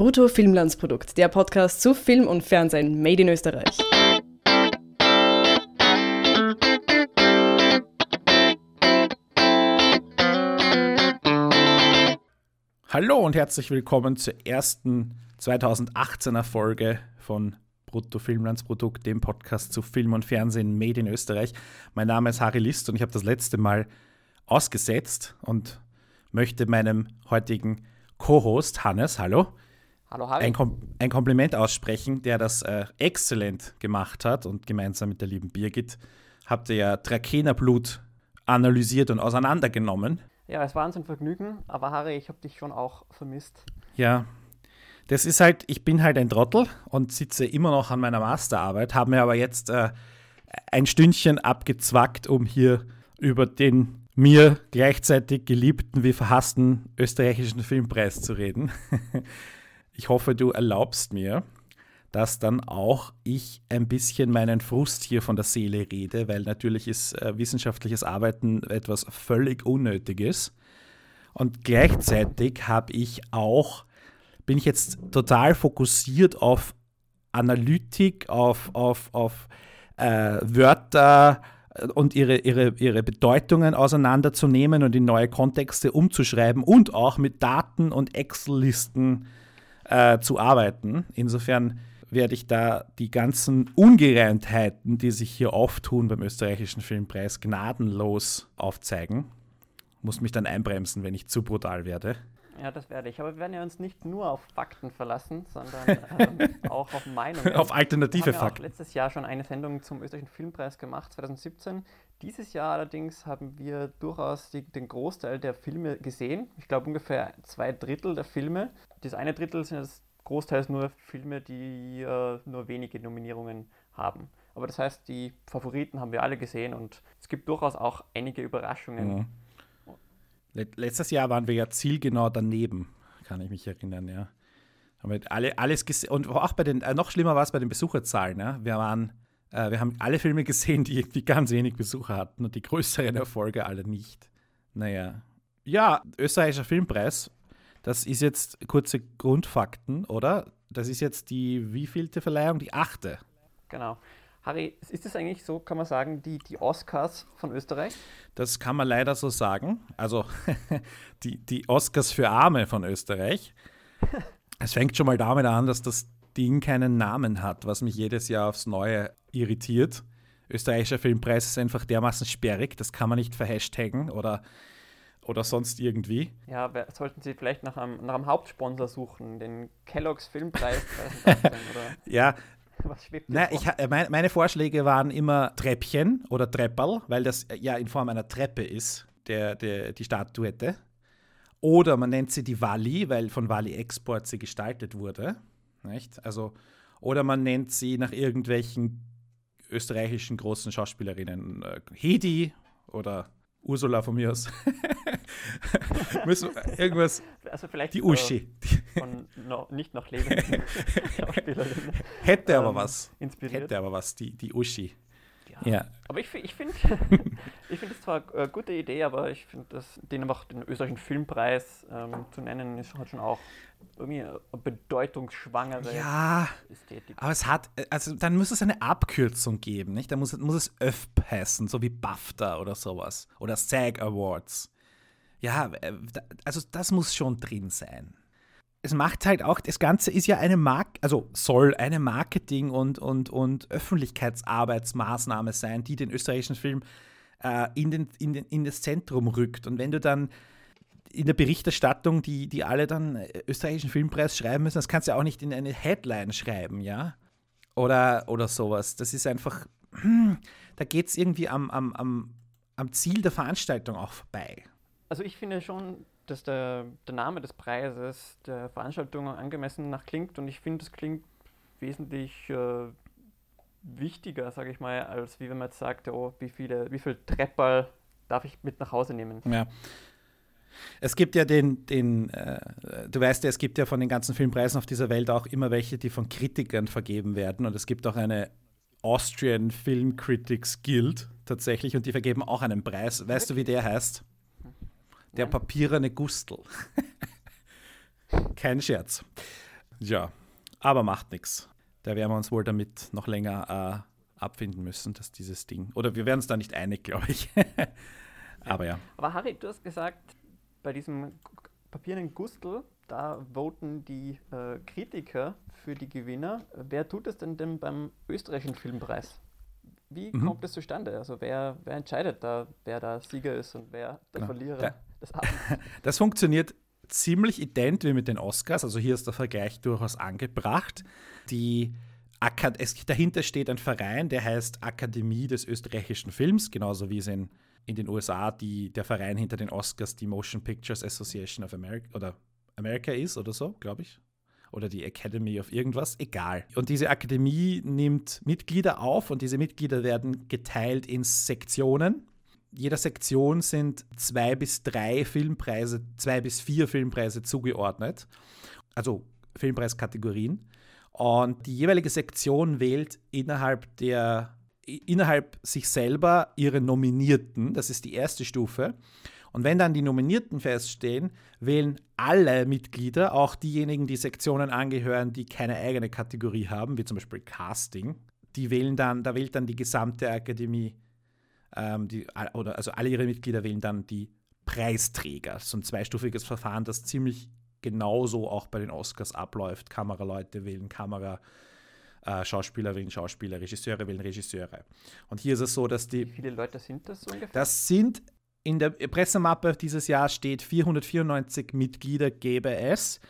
Brutto Filmlandsprodukt, der Podcast zu Film und Fernsehen made in Österreich. Hallo und herzlich willkommen zur ersten 2018er Folge von Brutto Filmlandsprodukt, dem Podcast zu Film und Fernsehen made in Österreich. Mein Name ist Harry List und ich habe das letzte Mal ausgesetzt und möchte meinem heutigen Co-Host Hannes, hallo, Hallo Harry. ein, Kom ein Kompliment aussprechen, der das äh, exzellent gemacht hat und gemeinsam mit der lieben Birgit habt ihr ja Trakenerblut analysiert und auseinandergenommen. Ja, es war uns ein Vergnügen, aber Harry, ich habe dich schon auch vermisst. Ja, das ist halt, ich bin halt ein Trottel und sitze immer noch an meiner Masterarbeit, habe mir aber jetzt äh, ein Stündchen abgezwackt, um hier über den mir gleichzeitig geliebten wie verhassten österreichischen Filmpreis zu reden. ich hoffe, du erlaubst mir, dass dann auch ich ein bisschen meinen Frust hier von der Seele rede, weil natürlich ist äh, wissenschaftliches Arbeiten etwas völlig Unnötiges. Und gleichzeitig habe ich auch, bin ich jetzt total fokussiert auf Analytik, auf, auf, auf äh, Wörter und ihre, ihre, ihre Bedeutungen auseinanderzunehmen und in neue Kontexte umzuschreiben und auch mit Daten und Excel-Listen äh, zu arbeiten. Insofern werde ich da die ganzen Ungereimtheiten, die sich hier auftun beim österreichischen Filmpreis, gnadenlos aufzeigen. Muss mich dann einbremsen, wenn ich zu brutal werde. Ja, das werde ich. Aber wir werden ja uns nicht nur auf Fakten verlassen, sondern ähm, auch auf Meinungen. Auf alternative wir haben Fakten. letztes Jahr schon eine Sendung zum österreichischen Filmpreis gemacht, 2017. Dieses Jahr allerdings haben wir durchaus die, den Großteil der Filme gesehen. Ich glaube ungefähr zwei Drittel der Filme. Das eine Drittel sind das großteils nur Filme, die äh, nur wenige Nominierungen haben. Aber das heißt, die Favoriten haben wir alle gesehen und es gibt durchaus auch einige Überraschungen. Ja. Let- Letztes Jahr waren wir ja zielgenau daneben, kann ich mich erinnern, ja. Haben wir alle, alles gesehen. Und auch bei den, äh, noch schlimmer war es bei den Besucherzahlen. Ja? Wir waren, äh, wir haben alle Filme gesehen, die irgendwie ganz wenig Besucher hatten und die größeren Erfolge alle nicht. Naja. Ja, österreichischer Filmpreis, das ist jetzt kurze Grundfakten, oder? Das ist jetzt die wievielte Verleihung? Die achte. Genau. Harry, ist es eigentlich so, kann man sagen, die, die Oscars von Österreich? Das kann man leider so sagen. Also die, die Oscars für Arme von Österreich. Es fängt schon mal damit an, dass das Ding keinen Namen hat, was mich jedes Jahr aufs Neue irritiert. Österreichischer Filmpreis ist einfach dermaßen sperrig, das kann man nicht verhashtaggen oder, oder sonst irgendwie. Ja, sollten Sie vielleicht nach einem, nach einem Hauptsponsor suchen, den Kellogg's Filmpreis 2018 oder Ja, was schwebt Na, ich, ha- meine, meine Vorschläge waren immer Treppchen oder Trepperl, weil das ja in Form einer Treppe ist, der, der, die Statuette. Oder man nennt sie die Walli, weil von Walli Export sie gestaltet wurde. Nicht? Also, oder man nennt sie nach irgendwelchen österreichischen großen Schauspielerinnen. Äh, Hedi oder Ursula von mir aus. Müssen irgendwas. also vielleicht Die Uschi. Von no, nicht noch lebenden Schauspielerinnen Hätte aber ähm, was. inspiriert. Hätte aber was, die, die Uschi. Ja. Aber ich, fi- ich finde, ich finde es zwar eine gute Idee, aber ich finde, dass den einfach den österreichischen Filmpreis ähm, zu nennen, ist hat schon auch irgendwie eine bedeutungsschwangere Ja, Ästhetik. aber es hat, also dann muss es eine Abkürzung geben, nicht? Dann muss, es- muss es ÖFP heißen, so wie BAFTA oder sowas. Oder SAG Awards. Ja, äh, also das muss schon drin sein. Es macht halt auch, das Ganze ist ja eine Mark, also soll eine Marketing- und, und, und Öffentlichkeitsarbeitsmaßnahme sein, die den österreichischen Film äh, in, den, in, den, in das Zentrum rückt. Und wenn du dann in der Berichterstattung, die, die alle dann äh, österreichischen Filmpreis schreiben müssen, das kannst du ja auch nicht in eine Headline schreiben, ja? Oder, oder sowas. Das ist einfach, hm, da geht es irgendwie am, am, am, am Ziel der Veranstaltung auch vorbei. Also ich finde schon, dass der, der Name des Preises der Veranstaltung angemessen nach klingt und ich finde, es klingt wesentlich äh, wichtiger, sage ich mal, als wie wenn man jetzt sagt, oh, wie viele, wie viel Trepperl darf ich mit nach Hause nehmen. Ja. Es gibt ja den, den äh, du weißt ja, es gibt ja von den ganzen Filmpreisen auf dieser Welt auch immer welche, die von Kritikern vergeben werden. Und es gibt auch eine Austrian Film Critics Guild tatsächlich und die vergeben auch einen Preis. Weißt du, wie der heißt? Der papierene Gustl. Kein Scherz. Ja, aber macht nichts. Da werden wir uns wohl damit noch länger äh, abfinden müssen, dass dieses Ding. Oder wir werden uns da nicht einig, glaube ich. aber ja. Aber Harry, du hast gesagt, bei diesem papierenden Gustel, da voten die äh, Kritiker für die Gewinner. Wer tut es denn, denn beim österreichischen Filmpreis? Wie mhm. kommt das zustande? Also wer, wer entscheidet da, wer da Sieger ist und wer der genau. Verlierer da, des? Das funktioniert ziemlich ident wie mit den Oscars. Also hier ist der Vergleich durchaus angebracht. Die es, dahinter steht ein Verein, der heißt Akademie des österreichischen Films, genauso wie es in, in den USA die, der Verein hinter den Oscars die Motion Pictures Association of America oder America ist oder so, glaube ich. Oder die Academy of irgendwas, egal. Und diese Akademie nimmt Mitglieder auf und diese Mitglieder werden geteilt in Sektionen jeder Sektion sind zwei bis drei Filmpreise, zwei bis vier Filmpreise zugeordnet, also Filmpreiskategorien. Und die jeweilige Sektion wählt innerhalb der innerhalb sich selber ihre Nominierten, das ist die erste Stufe. Und wenn dann die Nominierten feststehen, wählen alle Mitglieder, auch diejenigen, die Sektionen angehören, die keine eigene Kategorie haben, wie zum Beispiel Casting, die wählen dann, da wählt dann die gesamte Akademie ähm, die, oder also alle ihre Mitglieder wählen dann die Preisträger. So ein zweistufiges Verfahren, das ziemlich genauso auch bei den Oscars abläuft. Kameraleute wählen Kamera, äh, Schauspieler wählen Schauspieler, Regisseure wählen Regisseure. Und hier ist es so, dass die. Wie viele Leute sind das ungefähr? Das sind in der Pressemappe dieses Jahr steht 494 Mitglieder gäbe es.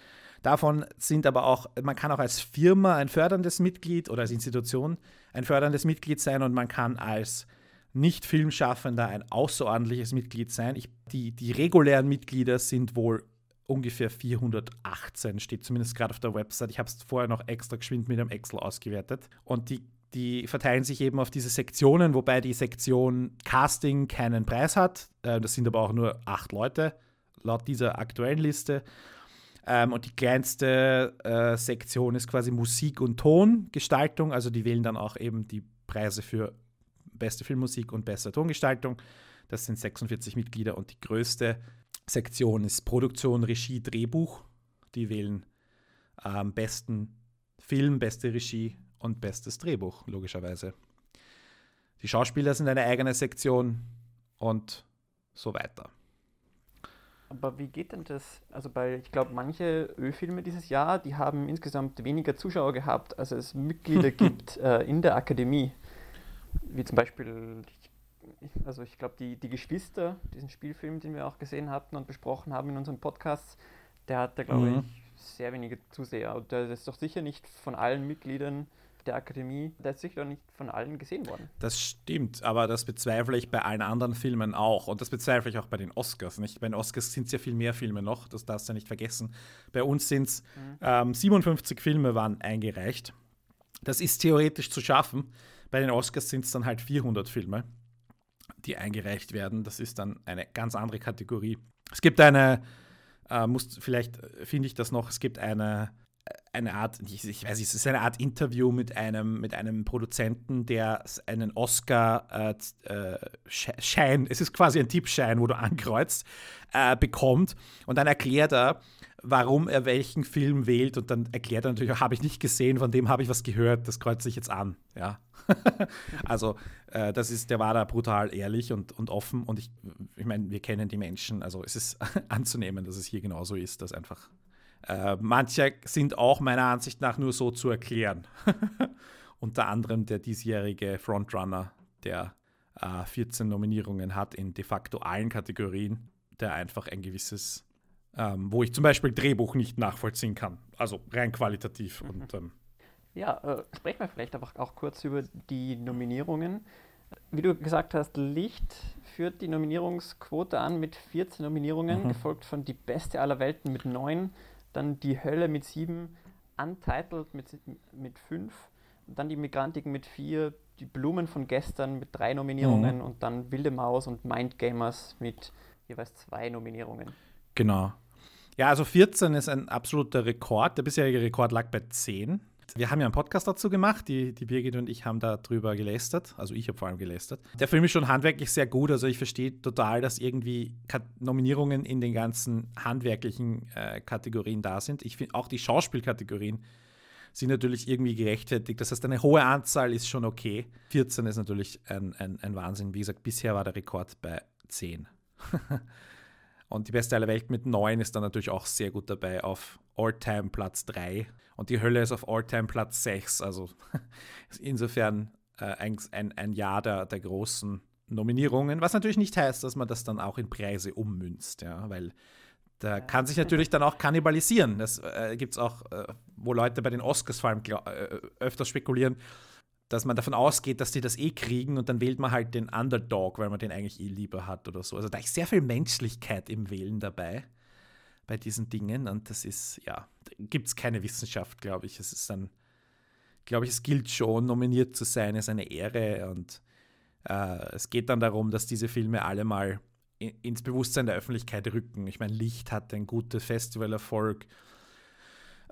Davon sind aber auch, man kann auch als Firma ein förderndes Mitglied oder als Institution ein förderndes Mitglied sein und man kann als nicht-Filmschaffender ein außerordentliches Mitglied sein. Ich, die, die regulären Mitglieder sind wohl ungefähr 418, steht zumindest gerade auf der Website. Ich habe es vorher noch extra geschwind mit einem Excel ausgewertet. Und die, die verteilen sich eben auf diese Sektionen, wobei die Sektion Casting keinen Preis hat. Äh, das sind aber auch nur acht Leute laut dieser aktuellen Liste. Ähm, und die kleinste äh, Sektion ist quasi Musik und Tongestaltung. Also die wählen dann auch eben die Preise für beste Filmmusik und beste Tongestaltung. Das sind 46 Mitglieder und die größte Sektion ist Produktion, Regie, Drehbuch. Die wählen ähm, besten Film, beste Regie und bestes Drehbuch, logischerweise. Die Schauspieler sind eine eigene Sektion und so weiter. Aber wie geht denn das? Also bei, ich glaube, manche Ölfilme dieses Jahr, die haben insgesamt weniger Zuschauer gehabt, als es Mitglieder gibt äh, in der Akademie wie zum Beispiel, also ich glaube, die, die Geschwister, diesen Spielfilm, den wir auch gesehen hatten und besprochen haben in unserem Podcast, der hatte, glaube mhm. ich, sehr wenige Zuseher. Und der ist doch sicher nicht von allen Mitgliedern der Akademie, der ist sicher nicht von allen gesehen worden. Das stimmt, aber das bezweifle ich bei allen anderen Filmen auch. Und das bezweifle ich auch bei den Oscars. Nicht? Bei den Oscars sind es ja viel mehr Filme noch, das darfst du ja nicht vergessen. Bei uns sind es mhm. ähm, 57 Filme waren eingereicht. Das ist theoretisch zu schaffen. Bei den Oscars sind es dann halt 400 Filme, die eingereicht werden. Das ist dann eine ganz andere Kategorie. Es gibt eine, äh, muss, vielleicht finde ich das noch, es gibt eine, eine Art, ich, ich, weiß nicht, es ist eine Art Interview mit einem, mit einem Produzenten, der einen Oscar-Schein, äh, äh es ist quasi ein Tippschein, wo du ankreuzt, äh, bekommt. Und dann erklärt er, warum er welchen Film wählt und dann erklärt er natürlich, habe ich nicht gesehen, von dem habe ich was gehört, das kreuzt sich jetzt an. Ja. also äh, das ist, der war da brutal ehrlich und, und offen und ich, ich meine, wir kennen die Menschen, also es ist anzunehmen, dass es hier genauso ist, dass einfach äh, manche sind auch meiner Ansicht nach nur so zu erklären. Unter anderem der diesjährige Frontrunner, der äh, 14 Nominierungen hat in de facto allen Kategorien, der einfach ein gewisses ähm, wo ich zum Beispiel Drehbuch nicht nachvollziehen kann. Also rein qualitativ. Mhm. Und, ähm, ja, äh, sprechen wir vielleicht einfach auch kurz über die Nominierungen. Wie du gesagt hast, Licht führt die Nominierungsquote an mit 14 Nominierungen, mhm. gefolgt von Die Beste aller Welten mit 9, dann Die Hölle mit 7, Untitled mit, mit 5, dann Die Migrantiken mit 4, Die Blumen von gestern mit 3 Nominierungen mhm. und dann Wilde Maus und Mindgamers mit jeweils 2 Nominierungen. Genau. Ja, also 14 ist ein absoluter Rekord. Der bisherige Rekord lag bei 10. wir haben ja einen Podcast dazu gemacht, die, die Birgit und ich haben darüber gelästert, also ich habe vor allem gelästert. Der Film ist schon handwerklich sehr gut, also ich verstehe total, dass irgendwie Nominierungen in den ganzen handwerklichen äh, Kategorien da sind. Ich finde auch die Schauspielkategorien sind natürlich irgendwie gerechtfertigt. Das heißt, eine hohe Anzahl ist schon okay. 14 ist natürlich ein, ein, ein Wahnsinn. Wie gesagt, bisher war der Rekord bei 10. Und die beste aller Welt mit 9 ist dann natürlich auch sehr gut dabei auf All-Time Platz 3. Und die Hölle ist auf All-Time Platz 6. Also insofern äh, ein, ein, Jahr der, der großen Nominierungen, was natürlich nicht heißt, dass man das dann auch in Preise ummünzt, ja, weil da kann sich natürlich dann auch kannibalisieren. Das äh, gibt es auch, äh, wo Leute bei den Oscars vor allem äh, öfter spekulieren, dass man davon ausgeht, dass die das eh kriegen und dann wählt man halt den Underdog, weil man den eigentlich eh lieber hat oder so. Also da ist sehr viel Menschlichkeit im Wählen dabei bei diesen Dingen und das ist, ja, gibt es keine Wissenschaft, glaube ich. Es ist dann, glaube ich, es gilt schon, nominiert zu sein, ist eine Ehre und äh, es geht dann darum, dass diese Filme alle mal ins Bewusstsein der Öffentlichkeit rücken. Ich meine, Licht hat ein gutes Festivalerfolg.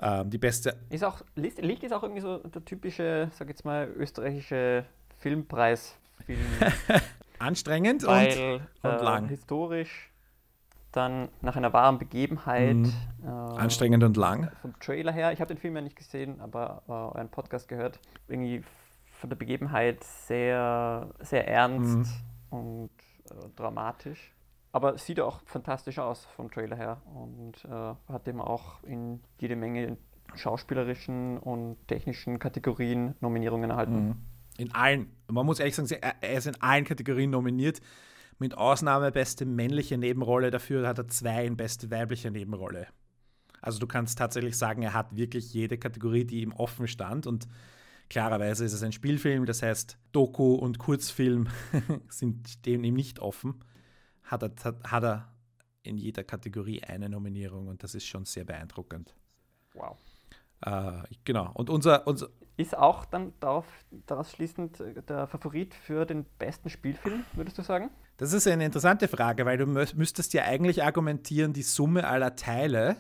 Ähm, die beste. Ist auch, Licht ist auch irgendwie so der typische, sag jetzt mal, österreichische Filmpreisfilm. Anstrengend weil, und, und äh, lang. Historisch, dann nach einer wahren Begebenheit. Mhm. Äh, Anstrengend und lang. Vom Trailer her, ich habe den Film ja nicht gesehen, aber äh, euren Podcast gehört. Irgendwie von der Begebenheit sehr, sehr ernst mhm. und äh, dramatisch. Aber sieht auch fantastisch aus vom Trailer her und äh, hat eben auch in jede Menge schauspielerischen und technischen Kategorien Nominierungen erhalten. Mhm. In allen, man muss ehrlich sagen, er ist in allen Kategorien nominiert. Mit Ausnahme beste männliche Nebenrolle, dafür hat er zwei in beste weibliche Nebenrolle. Also du kannst tatsächlich sagen, er hat wirklich jede Kategorie, die ihm offen stand. Und klarerweise ist es ein Spielfilm, das heißt, Doku und Kurzfilm sind stehen ihm nicht offen hat er, hat, hat er in jeder Kategorie eine Nominierung und das ist schon sehr beeindruckend. Wow. Äh, genau. Und unser, unser ist auch dann darauf, daraus schließend äh, der Favorit für den besten Spielfilm, würdest du sagen? Das ist eine interessante Frage, weil du müsstest ja eigentlich argumentieren, die Summe aller Teile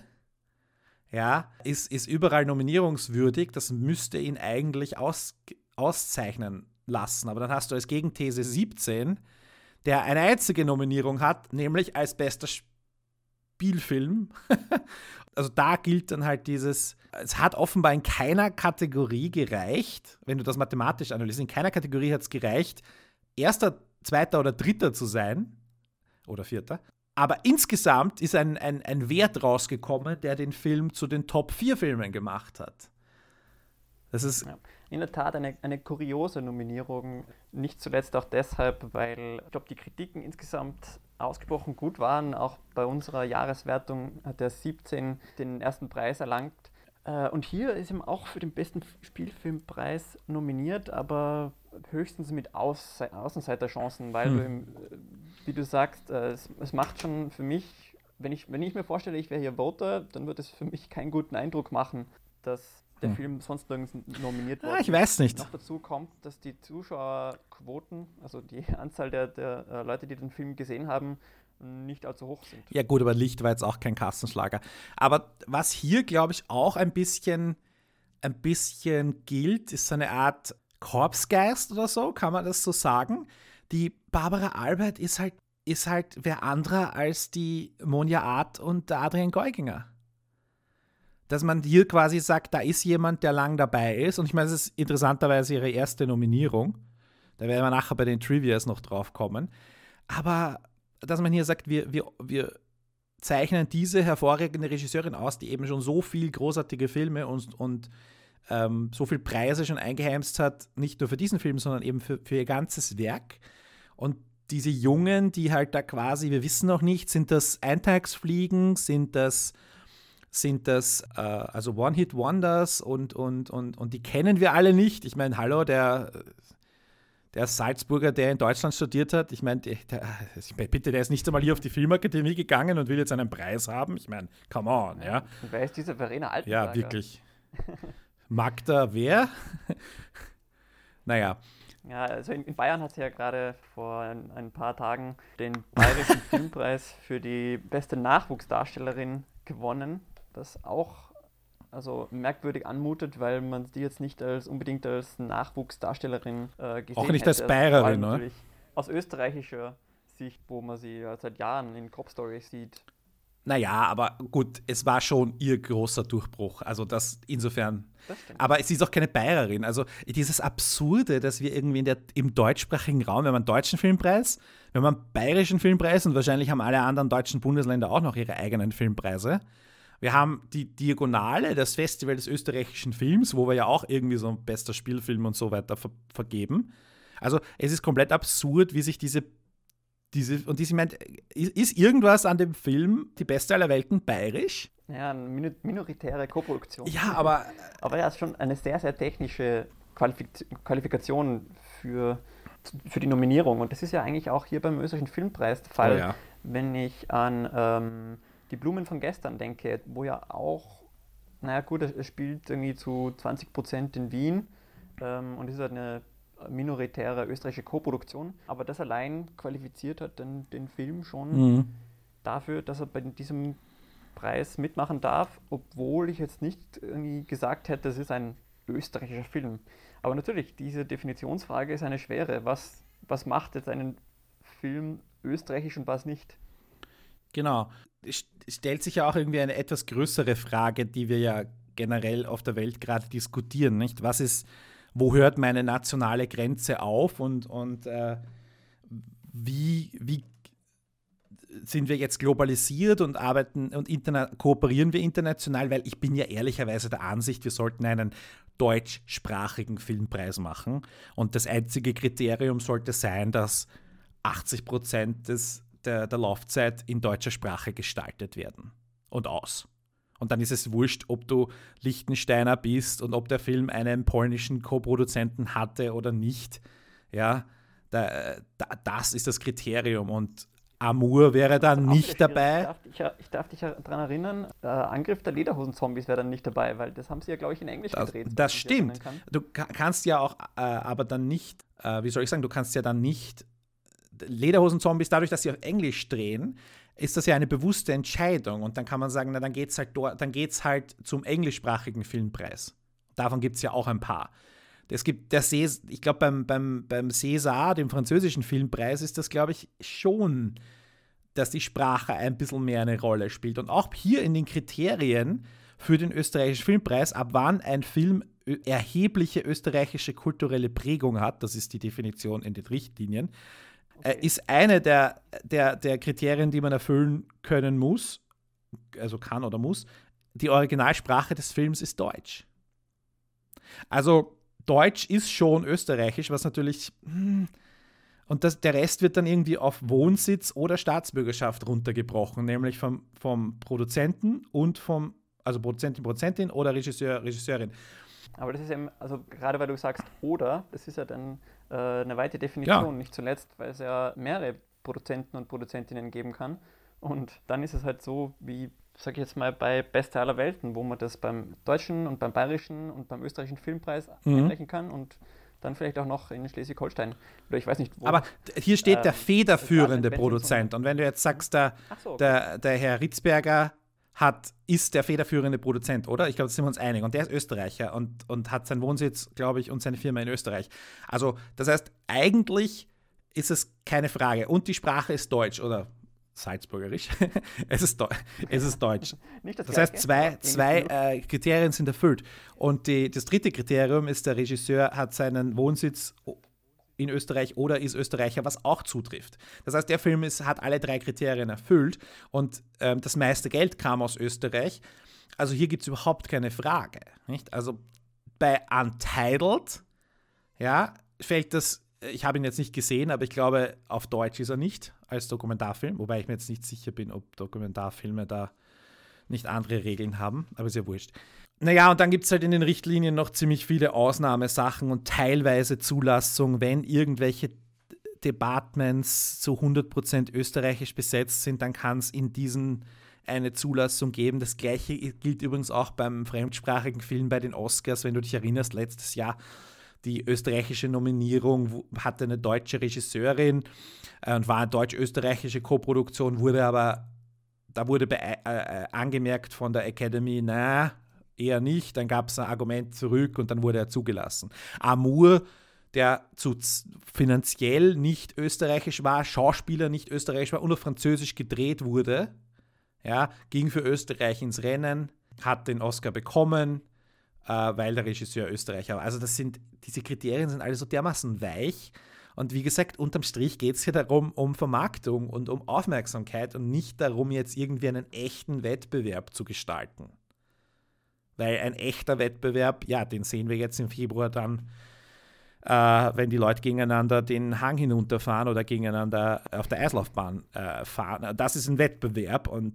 ja, ist, ist überall nominierungswürdig. Das müsste ihn eigentlich aus, auszeichnen lassen. Aber dann hast du als Gegenthese 17 der eine einzige Nominierung hat, nämlich als bester Spielfilm. also da gilt dann halt dieses, es hat offenbar in keiner Kategorie gereicht, wenn du das mathematisch analysierst, in keiner Kategorie hat es gereicht, erster, zweiter oder dritter zu sein oder vierter. Aber insgesamt ist ein, ein, ein Wert rausgekommen, der den Film zu den Top 4 Filmen gemacht hat. Das ist ja in der Tat eine, eine kuriose Nominierung. Nicht zuletzt auch deshalb, weil ich glaube, die Kritiken insgesamt ausgebrochen gut waren. Auch bei unserer Jahreswertung hat er 17 den ersten Preis erlangt. Äh, und hier ist ihm auch für den besten Spielfilmpreis nominiert, aber höchstens mit Aus Außenseiterchancen, weil hm. du, im, wie du sagst, äh, es, es macht schon für mich, wenn ich, wenn ich mir vorstelle, ich wäre hier Voter, dann wird es für mich keinen guten Eindruck machen, dass der hm. Film sonst nirgends nominiert wurde. Ah, ich weiß nicht. Noch dazu kommt, dass die Zuschauerquoten, also die Anzahl der, der äh, Leute, die den Film gesehen haben, nicht allzu hoch sind. Ja gut, aber Licht war jetzt auch kein Kassenschlager. Aber was hier, glaube ich, auch ein bisschen, ein bisschen gilt, ist so eine Art Korpsgeist oder so, kann man das so sagen. Die Barbara Albert ist halt, ist halt wer anderer als die Monja Art und der Adrian Geuginger dass man hier quasi sagt, da ist jemand, der lang dabei ist. Und ich meine, es ist interessanterweise ihre erste Nominierung. Da werden wir nachher bei den Trivias noch drauf kommen. Aber dass man hier sagt, wir, wir, wir zeichnen diese hervorragende Regisseurin aus, die eben schon so viel großartige Filme und, und ähm, so viele Preise schon eingeheimst hat, nicht nur für diesen Film, sondern eben für, für ihr ganzes Werk. Und diese Jungen, die halt da quasi, wir wissen noch nicht, sind das Eintagsfliegen, sind das sind das äh, also One-Hit-Wonders und, und, und, und die kennen wir alle nicht. Ich meine, hallo, der, der Salzburger, der in Deutschland studiert hat, ich meine, bitte, der ist nicht einmal hier auf die Filmakademie gegangen und will jetzt einen Preis haben. Ich meine, come on, ja. wer ist dieser Verena Altenberger? Ja, wirklich. Magda, wer? naja. Ja, also in, in Bayern hat sie ja gerade vor ein, ein, paar Tagen den Bayerischen Filmpreis für die beste Nachwuchsdarstellerin gewonnen das auch, also merkwürdig anmutet, weil man die jetzt nicht als unbedingt als Nachwuchsdarstellerin äh, gesehen Auch nicht hätte. als Bayerin, also oder? Aus österreichischer Sicht, wo man sie ja seit Jahren in Crop Stories sieht. Naja, aber gut, es war schon ihr großer Durchbruch. Also das insofern. Das. Aber sie ist auch keine Bayerin. Also dieses Absurde, dass wir irgendwie in der, im deutschsprachigen Raum, wir haben einen deutschen Filmpreis, wir haben einen bayerischen Filmpreis und wahrscheinlich haben alle anderen deutschen Bundesländer auch noch ihre eigenen Filmpreise. Wir haben die Diagonale, das Festival des österreichischen Films, wo wir ja auch irgendwie so ein bester Spielfilm und so weiter ver vergeben. Also es ist komplett absurd, wie sich diese, diese und diese meint, ist, ist irgendwas an dem Film Die beste aller Welten bayerisch? Ja, eine minu- minoritäre Koproduktion. Ja, aber Aber ja, ist schon eine sehr, sehr technische Qualifik Qualifikation für, für die Nominierung. Und das ist ja eigentlich auch hier beim österreichischen Filmpreis der Fall, Oh ja. wenn ich an ähm, die Blumen von gestern denke, wo ja auch, naja gut, es spielt irgendwie zu 20 Prozent in Wien ähm, und ist halt eine minoritäre österreichische Koproduktion. Aber das allein qualifiziert hat dann den Film schon Mhm. dafür, dass er bei diesem Preis mitmachen darf, obwohl ich jetzt nicht irgendwie gesagt hätte, das ist ein österreichischer Film. Aber natürlich, diese Definitionsfrage ist eine schwere. Was, was macht jetzt einen Film österreichisch und was nicht? Genau. Stellt sich ja auch irgendwie eine etwas größere Frage, die wir ja generell auf der Welt gerade diskutieren, nicht? Was ist, wo hört meine nationale Grenze auf und, und äh, wie, wie sind wir jetzt globalisiert und arbeiten und kooperieren wir international, weil ich bin ja ehrlicherweise der Ansicht, wir sollten einen deutschsprachigen Filmpreis machen und das einzige Kriterium sollte sein, dass 80 Prozent des, der, der Laufzeit in deutscher Sprache gestaltet werden und aus. Und dann ist es wurscht, ob du Lichtensteiner bist und ob der Film einen polnischen Co-Produzenten hatte oder nicht. Ja, da, da, das ist das Kriterium. Und Amour wäre dann nicht dabei. Ich darf, dich ja- ich darf dich ja daran erinnern, äh, Angriff der Lederhosen-Zombies wäre dann nicht dabei, weil das haben sie ja, glaube ich, in Englisch Das, gedreht. das stimmt. kann. Du ka- kannst ja auch, äh, aber dann nicht, äh, wie soll ich sagen, du kannst ja dann nicht, Lederhosen-Zombies, dadurch, dass sie auf Englisch drehen, ist das ja eine bewusste Entscheidung. Und dann kann man sagen, na, dann geht es halt, geht's halt zum englischsprachigen Filmpreis. Davon gibt es ja auch ein paar. Es gibt der Cés ich glaube, beim, beim, beim César, dem französischen Filmpreis, ist das, glaube ich, schon, dass die Sprache ein bisschen mehr eine Rolle spielt. Und auch hier in den Kriterien für den österreichischen Filmpreis, ab wann ein Film erhebliche österreichische kulturelle Prägung hat, das ist die Definition in den Richtlinien, äh, ist eine der, der, der Kriterien, die man erfüllen können muss, also kann oder muss, die Originalsprache des Films ist Deutsch. Also Deutsch ist schon österreichisch, was natürlich... hm, und das, der Rest wird dann irgendwie auf Wohnsitz oder Staatsbürgerschaft runtergebrochen, nämlich vom, vom Produzenten und vom, also Produzentin, Produzentin oder Regisseur, Regisseurin. Aber das ist eben, also gerade weil du sagst oder, das ist ja dann äh, eine weite Definition, Ja. nicht zuletzt, weil es ja mehrere Produzenten und Produzentinnen geben kann. Und dann ist es halt so, wie, sag ich jetzt mal, bei Beste aller Welten, wo man das beim deutschen und beim bayerischen und beim österreichischen Filmpreis Mhm. einreichen kann und dann vielleicht auch noch in Schleswig-Holstein. Oder ich weiß nicht, wo. Aber hier steht der Ähm, federführende Produzent. Und wenn du jetzt sagst, der, so, okay. der, der Herr Ritzberger hat, ist der federführende Produzent, oder? Ich glaube, da sind wir uns einig. Und der ist Österreicher und, und hat seinen Wohnsitz, glaube ich, und seine Firma in Österreich. Also, das heißt, eigentlich ist es keine Frage. Und die Sprache ist Deutsch oder Salzburgerisch. es, ist Deu es ist Deutsch. das, Das heißt, zwei, zwei äh, Kriterien sind erfüllt. Und die, das dritte Kriterium ist, der Regisseur hat seinen Wohnsitz in Österreich oder ist Österreicher, was auch zutrifft. Das heißt, der Film ist, hat alle drei Kriterien erfüllt und ähm, das meiste Geld kam aus Österreich. Also hier gibt es überhaupt keine Frage. Nicht? Also bei Untitled, ja, fällt das, ich habe ihn jetzt nicht gesehen, aber ich glaube, auf Deutsch ist er nicht als Dokumentarfilm, wobei ich mir jetzt nicht sicher bin, ob Dokumentarfilme da nicht andere Regeln haben, aber ist ja wurscht. Naja, und dann gibt es halt in den Richtlinien noch ziemlich viele Ausnahmesachen und teilweise Zulassung, wenn irgendwelche Departments zu 100% österreichisch besetzt sind, dann kann es in diesen eine Zulassung geben. Das gleiche gilt übrigens auch beim fremdsprachigen Film bei den Oscars, wenn du dich erinnerst, letztes Jahr die österreichische Nominierung hatte eine deutsche Regisseurin äh, und war eine deutsch-österreichische Koproduktion, wurde aber, da wurde äh, äh, angemerkt von der Academy, na, eher nicht. Dann gab es ein Argument zurück und dann wurde er zugelassen. Amour, der zu finanziell nicht österreichisch war, Schauspieler nicht österreichisch war und auf Französisch gedreht wurde, ja, ging für Österreich ins Rennen, hat den Oscar bekommen, äh, weil der Regisseur Österreicher war. Also das sind, diese Kriterien sind alle so dermaßen weich. Und wie gesagt, unterm Strich geht es hier darum, um Vermarktung und um Aufmerksamkeit und nicht darum, jetzt irgendwie einen echten Wettbewerb zu gestalten. Weil ein echter Wettbewerb, ja, den sehen wir jetzt im Februar dann, äh, wenn die Leute gegeneinander den Hang hinunterfahren oder gegeneinander auf der Eislaufbahn äh, fahren. Das ist ein Wettbewerb und